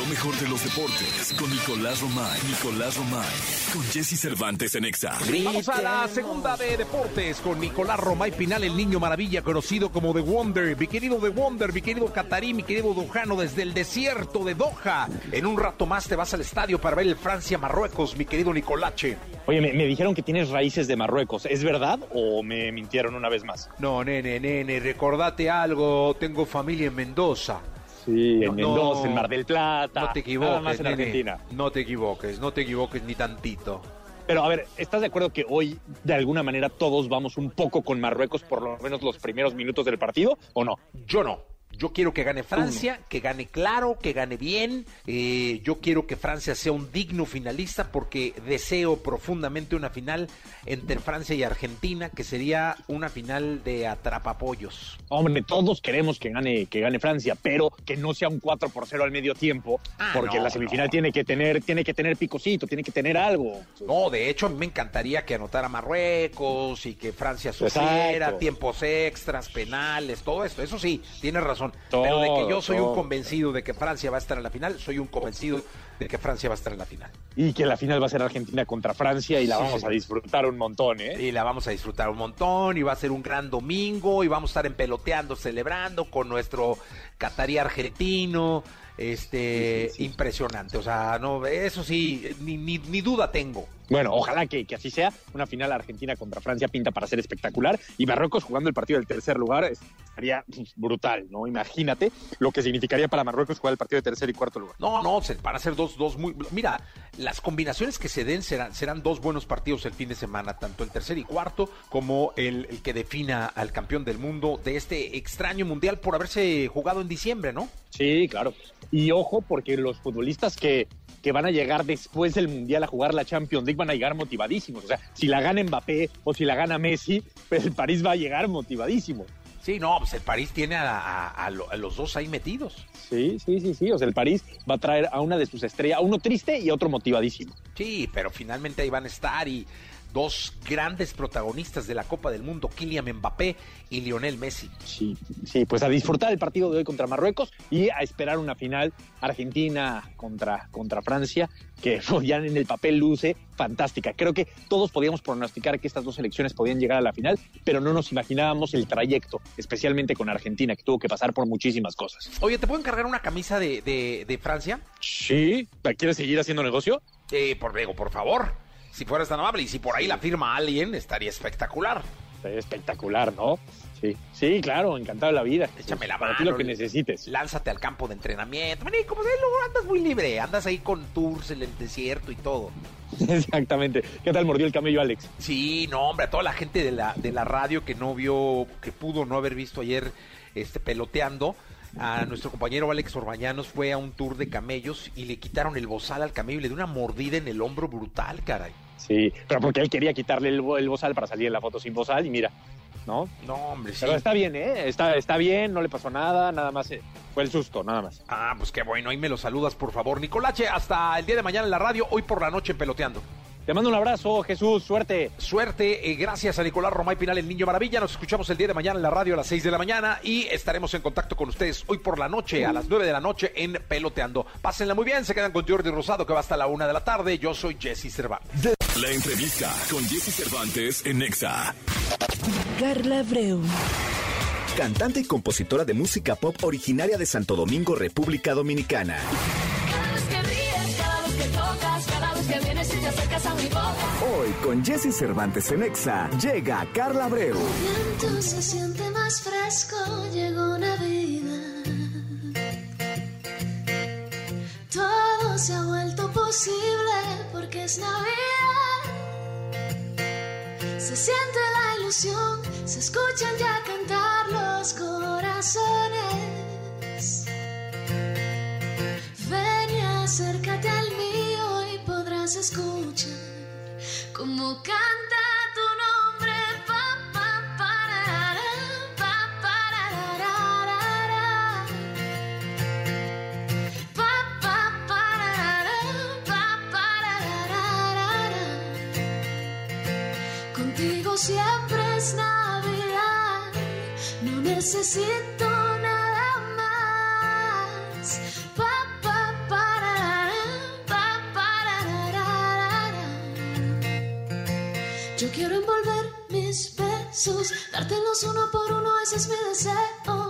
Lo mejor de los deportes con Nicolás Romay. Nicolás Romay. Con Jesse Cervantes en Exa. Vamos a la segunda de deportes con Nicolás Romay Pinal, el niño maravilla, conocido como The Wonder. Mi querido The Wonder, mi querido Catarí, mi querido Dojano, desde el desierto de Doha. En un rato más te vas al estadio para ver el Francia-Marruecos, mi querido Nicolache. Oye, me, me, dijeron que tienes raíces de Marruecos. ¿Es verdad o me mintieron una vez más? No, nene, nene, recordate algo. Tengo familia en Mendoza. Sí, en no, Mendoza, en Mar del Plata. No te equivoques, nada más en nene, Argentina. No te equivoques, no te equivoques ni tantito. Pero a ver, ¿estás de acuerdo que hoy de alguna manera todos vamos un poco con Marruecos por lo menos los primeros minutos del partido o no? Yo no. Yo quiero que gane Francia, que gane claro, que gane bien. Eh, yo quiero que Francia sea un digno finalista porque deseo profundamente una final entre Francia y Argentina, que sería una final de atrapapollos. Hombre, todos queremos que gane, que gane Francia, pero que no sea un 4 por 0 al medio tiempo, Ah, porque no, la semifinal no. tiene que tener, tiene que tener picocito, tiene que tener algo. No, de hecho, a mí me encantaría que anotara Marruecos y que Francia sufriera, tiempos extras, penales, todo esto. Eso sí, tienes razón. Todo, Pero de que yo soy un convencido de que Francia va a estar en la final, soy un convencido de que Francia va a estar en la final. Y que la final va a ser Argentina contra Francia y la Sí, vamos sí. a disfrutar un montón, ¿eh? Y la vamos a disfrutar un montón y va a ser un gran domingo y vamos a estar empeloteando, celebrando con nuestro catarí argentino. Este, impresionante. O sea, no, eso sí, ni, ni, ni duda tengo. Bueno, ojalá que, que así sea. Una final Argentina contra Francia pinta para ser espectacular. Y Marruecos jugando el partido del tercer lugar es- estaría pues, brutal, ¿no? Imagínate lo que significaría para Marruecos jugar el partido de tercer y cuarto lugar. No, no, van a ser dos, dos muy. Mira, las combinaciones que se den serán, serán dos buenos partidos el fin de semana, tanto el tercer y cuarto como el, el que defina al campeón del mundo de este extraño mundial por haberse jugado en diciembre, ¿no? Sí, claro. Y ojo, porque los futbolistas que, que van a llegar después del Mundial a jugar la Champions League van a llegar motivadísimos. O sea, si la gana Mbappé o si la gana Messi, pues el París va a llegar motivadísimo. Sí, no, pues el París tiene a, a- a lo- a los dos ahí metidos. Sí, sí, sí, sí. O sea, el París va a traer a una de sus estrellas, a uno triste y a otro motivadísimo. Sí, pero finalmente ahí van a estar y dos grandes protagonistas de la Copa del Mundo, Kylian Mbappé y Lionel Messi. Sí, sí, pues a disfrutar el partido de hoy contra Marruecos y a esperar una final Argentina contra, contra Francia, que ya en el papel luce fantástica. Creo que todos podíamos pronosticar que estas dos selecciones podían llegar a la final, pero no nos imaginábamos el trayecto, especialmente con Argentina, que tuvo que pasar por muchísimas cosas. Oye, ¿te puedo encargar una camisa de, de- de Francia? Sí, ¿quieres seguir haciendo negocio? Eh, por digo, por favor, si fueras tan amable y si por ahí la firma alguien, estaría espectacular. Espectacular, ¿no? Sí, sí, claro, encantado de la vida. Échame la Para ti mano, lo que necesites. Lánzate al campo de entrenamiento. Vení, como de luego andas muy libre, andas ahí con tours en el desierto y todo. Exactamente. ¿Qué tal mordió el camello, Alex? Sí, no, hombre, a toda la gente de la, de la radio que no vio, que pudo no haber visto ayer este peloteando, a nuestro compañero Alex Orbañanos fue a un tour de camellos y le quitaron el bozal al camello y le dio una mordida en el hombro brutal, caray. Sí, pero porque él quería quitarle el, el bozal para salir en la foto sin bozal y mira, ¿no? No, hombre, sí. Pero está bien, ¿eh? Está, está bien, no le pasó nada, nada más eh, fue el susto, nada más. Ah, pues qué bueno, ahí me lo saludas, por favor. Nicolache, hasta el día de mañana en la radio, hoy por la noche en peloteando. Te mando un abrazo, Jesús, suerte. Suerte, eh, gracias a Nicolás Romay Pinal, el Niño Maravilla. Nos escuchamos el día de mañana en la radio a las 6 de la mañana y estaremos en contacto con ustedes hoy por la noche, a las 9 de la noche en Peloteando. Pásenla muy bien, se quedan con Jordi Rosado que va hasta la 1 de la tarde. Yo soy Jesse Cervantes. La entrevista con Jesse Cervantes en Nexa. Carla Abreu. Cantante y compositora de música pop originaria de Santo Domingo, República Dominicana. Cada vez que ríes, cada vez que tocas, cada vez que vienes y te acercas a mi boca. Hoy con Jesse Cervantes en Exa llega Carla Abreu. viento se siente más fresco, llegó Navidad. Todo se ha vuelto posible porque es Navidad. Se siente la ilusión, se escuchan ya cantar los corazones. Ven y acércate al mío y podrás escuchar cómo canta necesito nada más. Pa, pa, pa, pararara. Yo quiero envolver mis besos, dártelos uno por uno, ese es mi deseo.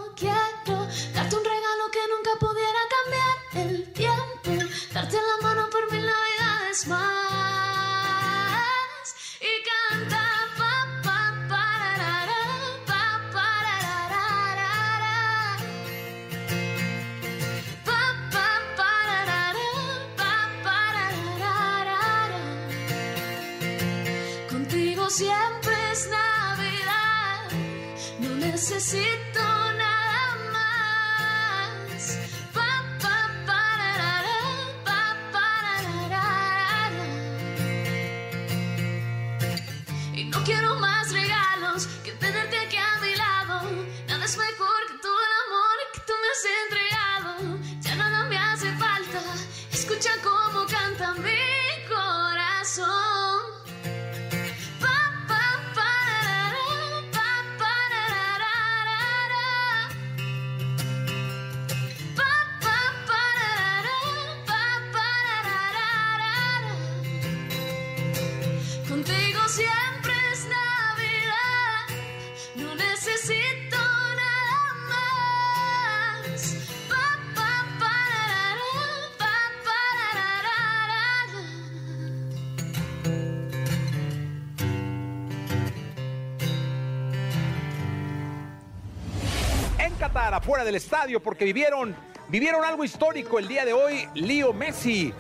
Afuera del estadio, porque vivieron, vivieron algo histórico el día de hoy. Leo Messi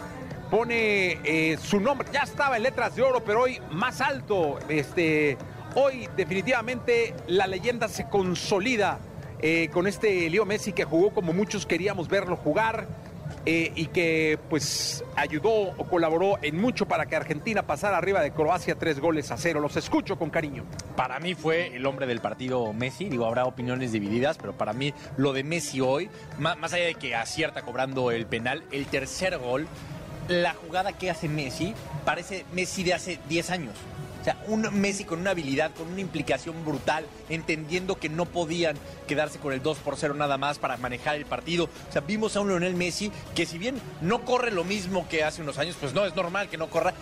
pone eh, su nombre, ya estaba en letras de oro, pero hoy más alto. Este, hoy definitivamente la leyenda se consolida eh, con este Leo Messi que jugó como muchos queríamos verlo jugar. Eh, y que pues ayudó o colaboró en mucho para que Argentina pasara arriba de Croacia tres goles a cero. Los escucho con cariño. Para mí fue el hombre del partido Messi. Digo, habrá opiniones divididas, pero para mí lo de Messi hoy, má- más allá de que acierta cobrando el penal, el tercer gol, la jugada que hace Messi parece Messi de hace 10 años. O sea, un Messi con una habilidad, con una implicación brutal, entendiendo que no podían quedarse con el 2 por 0 nada más para manejar el partido. O sea, vimos a un Lionel Messi que si bien no corre lo mismo que hace unos años, pues no, es normal que no corra.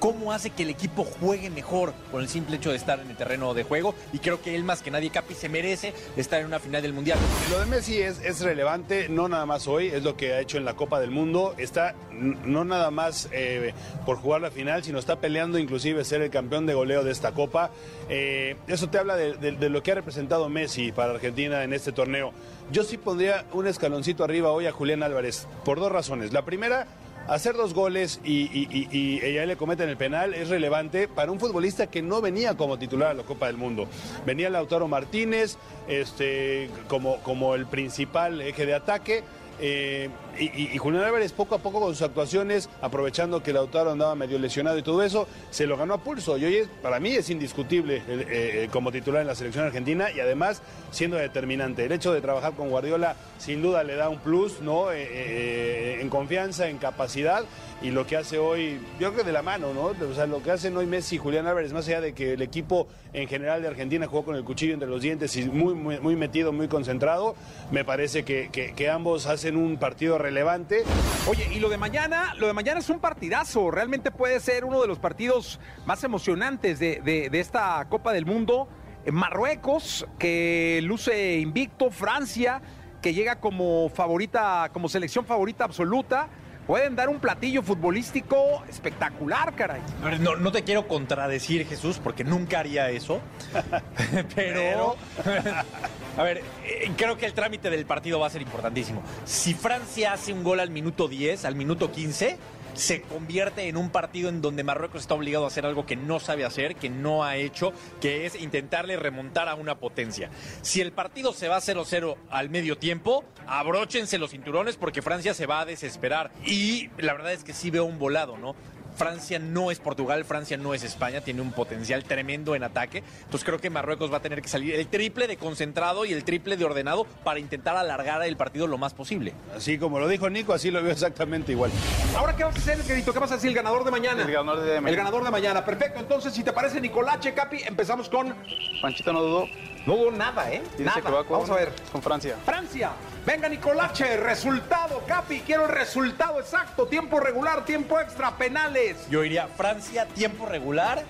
¿Cómo hace que el equipo juegue mejor con el simple hecho de estar en el terreno de juego? Y creo que él más que nadie, Capi, se merece estar en una final del Mundial. Lo de Messi es, relevante, no nada más hoy, es lo que ha hecho en la Copa del Mundo. Está no nada más eh, por jugar la final, sino está peleando inclusive ser el campeón de goleo de esta Copa. Eh, eso te habla de- de lo que ha representado Messi para Argentina en este torneo. Yo sí pondría un escaloncito arriba hoy a Julián Álvarez, por dos razones. La primera, hacer dos goles y, y, y- le cometen el penal es relevante para un futbolista que no venía como titular a la Copa del Mundo. Venía Lautaro Martínez este, como, como el principal eje de ataque. Eh, y, y- Julián Álvarez poco a poco con sus actuaciones, aprovechando que Lautaro andaba medio lesionado y todo eso, se lo ganó a pulso. Y hoy es- para mí es indiscutible eh, eh, como titular en la selección argentina y además siendo determinante. El hecho de trabajar con Guardiola sin duda le da un plus, ¿no? En confianza, en capacidad y lo que hace hoy, yo creo que de la mano, ¿no? O sea, lo que hacen hoy Messi y Julián Álvarez, más allá de que el equipo en general de Argentina jugó con el cuchillo entre los dientes y muy, muy, muy metido, muy concentrado, me parece que, que- ambos hacen un partido relevante. Oye, y lo de mañana, lo de mañana es un partidazo. Realmente puede ser uno de los partidos más emocionantes de, de- de esta Copa del Mundo. Eh, Marruecos, que luce invicto, Francia, que llega como favorita, como selección favorita absoluta. Pueden dar un platillo futbolístico espectacular, caray. No, no te quiero contradecir, Jesús, porque nunca haría eso. Pero, a ver, eh, creo que el trámite del partido va a ser importantísimo. Si Francia hace un gol al minuto 10, al minuto 15, se convierte en un partido en donde Marruecos está obligado a hacer algo que no sabe hacer, que no ha hecho, que es intentarle remontar a una potencia. Si el partido se va a 0-0 al medio tiempo, abróchense los cinturones porque Francia se va a desesperar. Y la verdad es que sí veo un volado, ¿no? Francia no es Portugal, Francia no es España, tiene un potencial tremendo en ataque. Entonces creo que Marruecos va a tener que salir el triple de concentrado y el triple de ordenado para intentar alargar el partido lo más posible. Así como lo dijo Nico, así lo veo exactamente igual. Ahora, ¿qué vas a hacer, querido? ¿Qué vas a decir? El ganador de mañana. El ganador de mañana. El ganador de mañana. Perfecto. Entonces, si te parece, Nicolache, Capi, empezamos con. Panchito no dudó. No dudo nada, ¿eh? Dice Nada. que va con, Vamos a ver. con Francia. Francia. Venga, Nicolache. Resultado, Capi. Quiero el resultado exacto. Tiempo regular, tiempo extra, penales. Yo iría Francia, tiempo regular,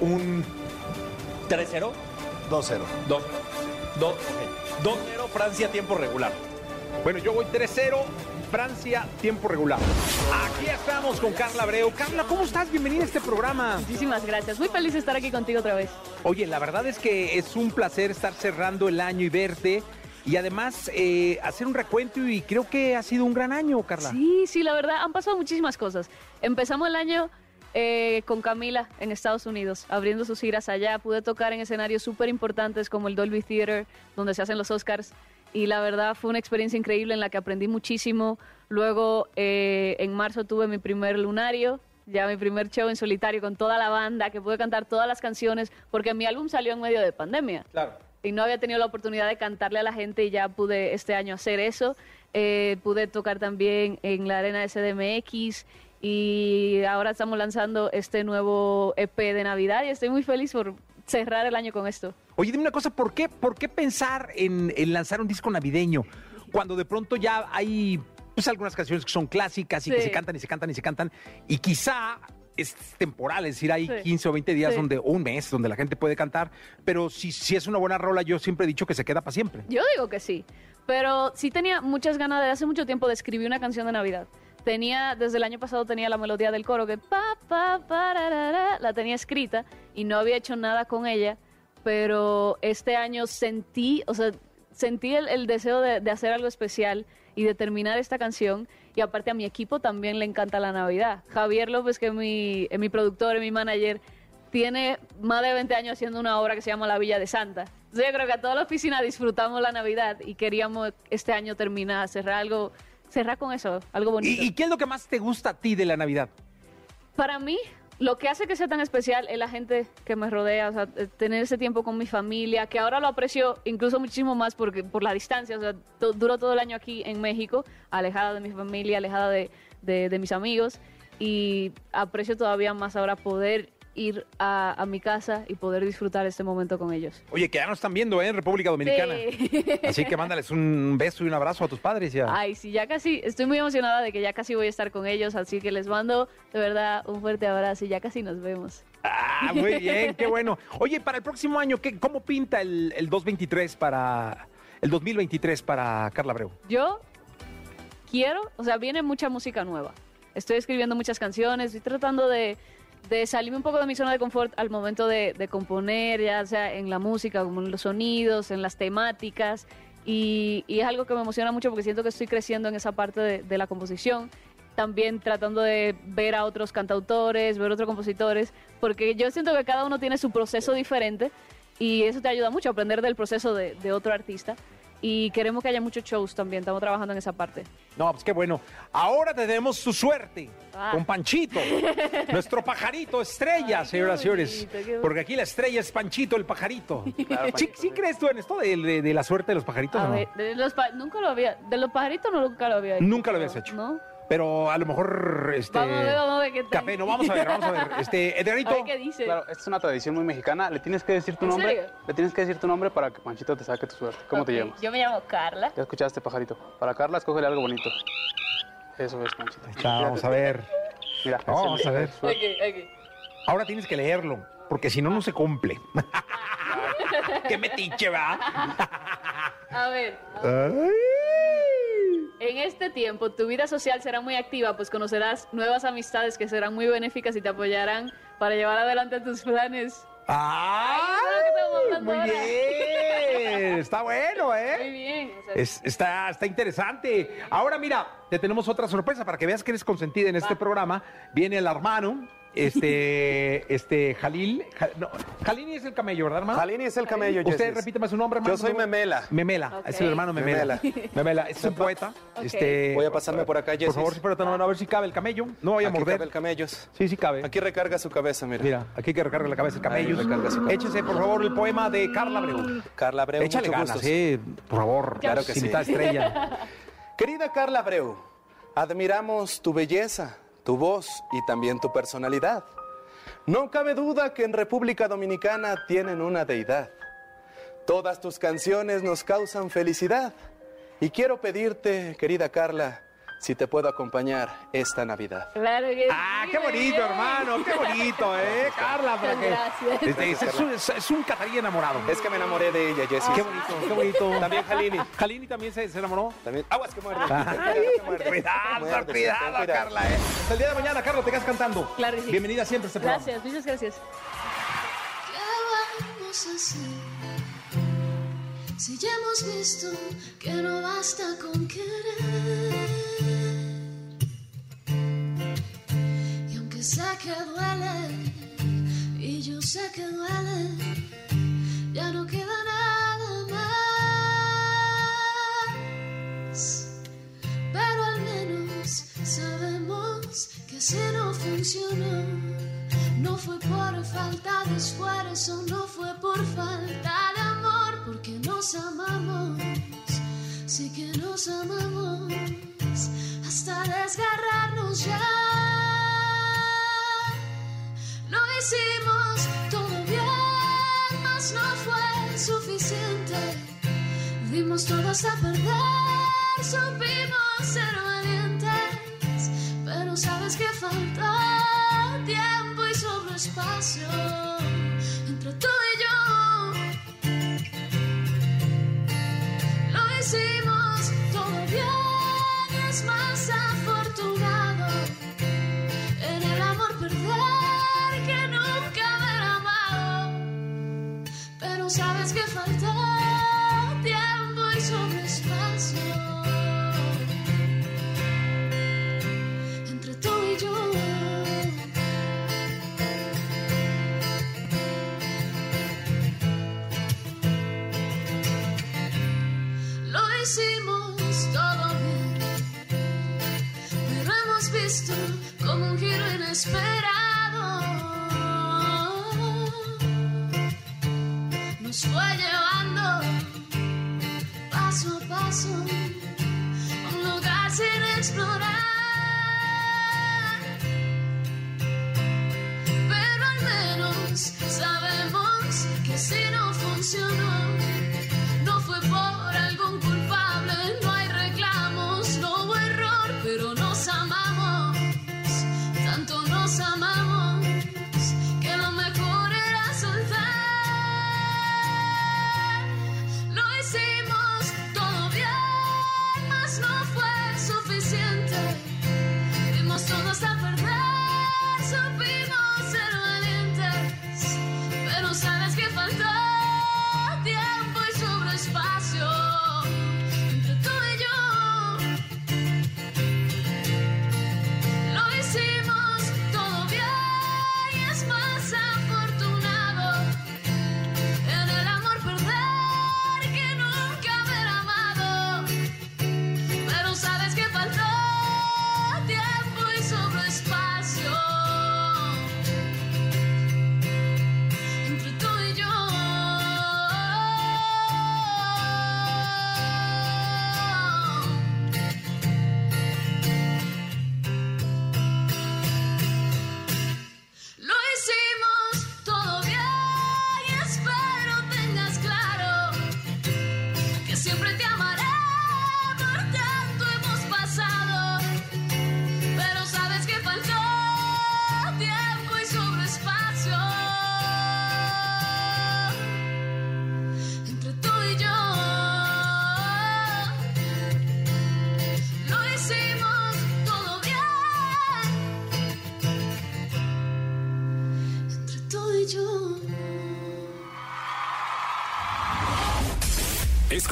un 3-0. 2-0. 2 2 2-0 Francia, tiempo regular. Bueno, yo voy 3-0. Francia, tiempo regular. Aquí estamos con Carla Abreu. Carla, ¿cómo estás? Bienvenida a este programa. Muchísimas gracias. Muy feliz de estar aquí contigo otra vez. Oye, la verdad es que es un placer estar cerrando el año y verte. Y además eh, hacer un recuento y creo que ha sido un gran año, Carla. Sí, sí, la verdad, han pasado muchísimas cosas. Empezamos el año eh, con Camila en Estados Unidos, abriendo sus giras allá. Pude tocar en escenarios súper importantes como el Dolby Theater, donde se hacen los Oscars. Y la verdad fue una experiencia increíble en la que aprendí muchísimo. Luego, eh, en marzo tuve mi primer lunario, ya mi primer show en solitario con toda la banda, que pude cantar todas las canciones, porque mi álbum salió en medio de pandemia Claro. Y no había tenido la oportunidad de cantarle a la gente y ya pude este año hacer eso. Eh, pude tocar también en la arena de CDMX y ahora estamos lanzando este nuevo EP de Navidad y estoy muy feliz por cerrar el año con esto. Oye, dime una cosa, ¿por qué, por qué pensar en, en lanzar un disco navideño cuando de pronto ya hay pues, algunas canciones que son clásicas y que se cantan y se cantan y se cantan y quizá es temporal, es decir, hay Sí. 15 o 20 días Sí. donde, o un mes donde la gente puede cantar, pero si, si es una buena rola, yo siempre he dicho que se queda para siempre. Yo digo que sí, pero sí tenía muchas ganas de hace mucho tiempo de escribir una canción de Navidad. Tenía, desde el año pasado tenía la melodía del coro que pa, pa, pararara, la tenía escrita y no había hecho nada con ella, pero este año sentí, o sea, sentí el, el deseo de, de hacer algo especial y de terminar esta canción. Y aparte a mi equipo también le encanta la Navidad. Javier López, que es mi, es mi productor, es mi manager, tiene más de 20 años haciendo una obra que se llama La Villa de Santa. Entonces yo creo que a toda la oficina disfrutamos la Navidad y queríamos este año terminar, cerrar algo cerrar con eso, algo bonito. ¿Y, y qué es lo que más te gusta a ti de la Navidad? Para mí, lo que hace que sea tan especial es la gente que me rodea, o sea, eh, tener ese tiempo con mi familia, que ahora lo aprecio incluso muchísimo más porque por la distancia, o sea, to- duro todo el año aquí en México, alejada de mi familia, alejada de, mis amigos, y aprecio todavía más ahora poder ir a, a mi casa y poder disfrutar este momento con ellos. Oye, que ya nos están viendo ¿eh? en República Dominicana. Sí. Así que mándales un beso y un abrazo a tus padres ya. Ay, sí, ya casi, estoy muy emocionada de que ya casi voy a estar con ellos, así que les mando de verdad un fuerte abrazo y ya casi nos vemos. Ah, muy bien, qué bueno. Oye, para el próximo año, ¿qué, ¿cómo pinta el, el 2023 para el 2023 para Carla Abreu? Yo quiero, o sea, viene mucha música nueva. Estoy escribiendo muchas canciones, estoy tratando de, de salirme un poco de mi zona de confort al momento de, de componer, ya sea en la música, como en los sonidos, en las temáticas. Y, y es algo que me emociona mucho porque siento que estoy creciendo en esa parte de, la composición. También tratando de ver a otros cantautores, ver a otros compositores, porque yo siento que cada uno tiene su proceso diferente y eso te ayuda mucho a aprender del proceso de otro artista. Y queremos que haya muchos shows también, estamos trabajando en esa parte. No, pues qué bueno. Ahora tenemos su suerte Ah. con Panchito, nuestro pajarito estrella, señoras y señores. Porque aquí la estrella es Panchito, el pajarito. Claro, ¿Sí, sí crees tú en esto de, de- de la suerte de los pajaritos A o no? ver, de los pa- nunca lo había, de los pajaritos no, nunca lo había hecho. Nunca lo habías hecho. ¿No? Pero a lo mejor este Vamos a ver, vamos a ver qué tal. Café, no, vamos a ver, vamos a ver. Este, Edgarito. A ver qué dice. Claro, esta es una tradición muy mexicana. Le tienes que decir tu ¿En nombre. serio? Le tienes que decir tu nombre para que Panchito te saque tu suerte. ¿Cómo te llamas? Yo me llamo Carla. Ya escuchaste, pajarito. Para Carla, escógele algo bonito. Eso es, Panchito. Vamos a ver. Mira, No, vamos a ver. Ok, ok. Ahora tienes que leerlo, porque si no, no se cumple. ¡Qué metiche, va! A ver, en este tiempo tu vida social será muy activa, pues conocerás nuevas amistades que serán muy benéficas y te apoyarán para llevar adelante tus planes. ¡Ah! Ay, ¿sabes qué estamos hablando Muy ahora? bien, está bueno, ¿eh? Muy bien. o sea, Es- está, está interesante. Ahora mira, te tenemos otra sorpresa para que veas que eres consentida en este programa. Viene el hermano, este, este, Jalil. Ja- no, Jalini es el camello, ¿verdad, hermano? Jalini es el camello, Usted Jesús. repítame su nombre, hermano. Yo soy Memela. Memela, Ok. es el hermano Memela. Memela. Memela, es un poeta. Ok. Este, Voy a pasarme por acá, Por Jesús. favor, si fuera tan amable, a ver si cabe el camello. No vaya a Aquí morder. cabe el camellos. Sí, sí cabe. Aquí recarga su cabeza, mira. Mira, aquí que recarga la cabeza el camello. Ahí recarga su cabeza. Échese, por favor, el poema de Carla Abreu. Carla Abreu, Échale mucho ganas, gusto. eh, por favor. Claro que sí. Estrella. Querida Carla Abreu, admiramos tu belleza, tu voz y también tu personalidad. No cabe duda que en República Dominicana tienen una deidad. Todas tus canciones nos causan felicidad. Y quiero pedirte, querida Carla, si te puedo acompañar esta Navidad. Claro que Ah, qué bonito, hermano, qué bonito, ¿eh? Carla, para que... Gracias. Este, es, es un, es- es un catarí enamorado. Es que me enamoré de ella, Jessie. Qué bonito, qué bonito. También Jalini. ¿Jalini también se, se enamoró? También. Aguas que muerde. Muerde. cuidado, cuidado, ten Carla, ¿eh? Hasta el día de mañana, Carla, te quedas cantando. Claro que sí. Bienvenida siempre a este programa. Gracias, muchas gracias. ¿Qué vamos a hacer? Si ya hemos visto que no basta con querer. Sé que duele, y yo sé que duele, ya no queda nada más. Pero al menos sabemos que si no funcionó, no fue por falta de esfuerzo, no fue por falta de amor, porque nos amamos, sí que nos amamos, hasta desgarrarnos yourself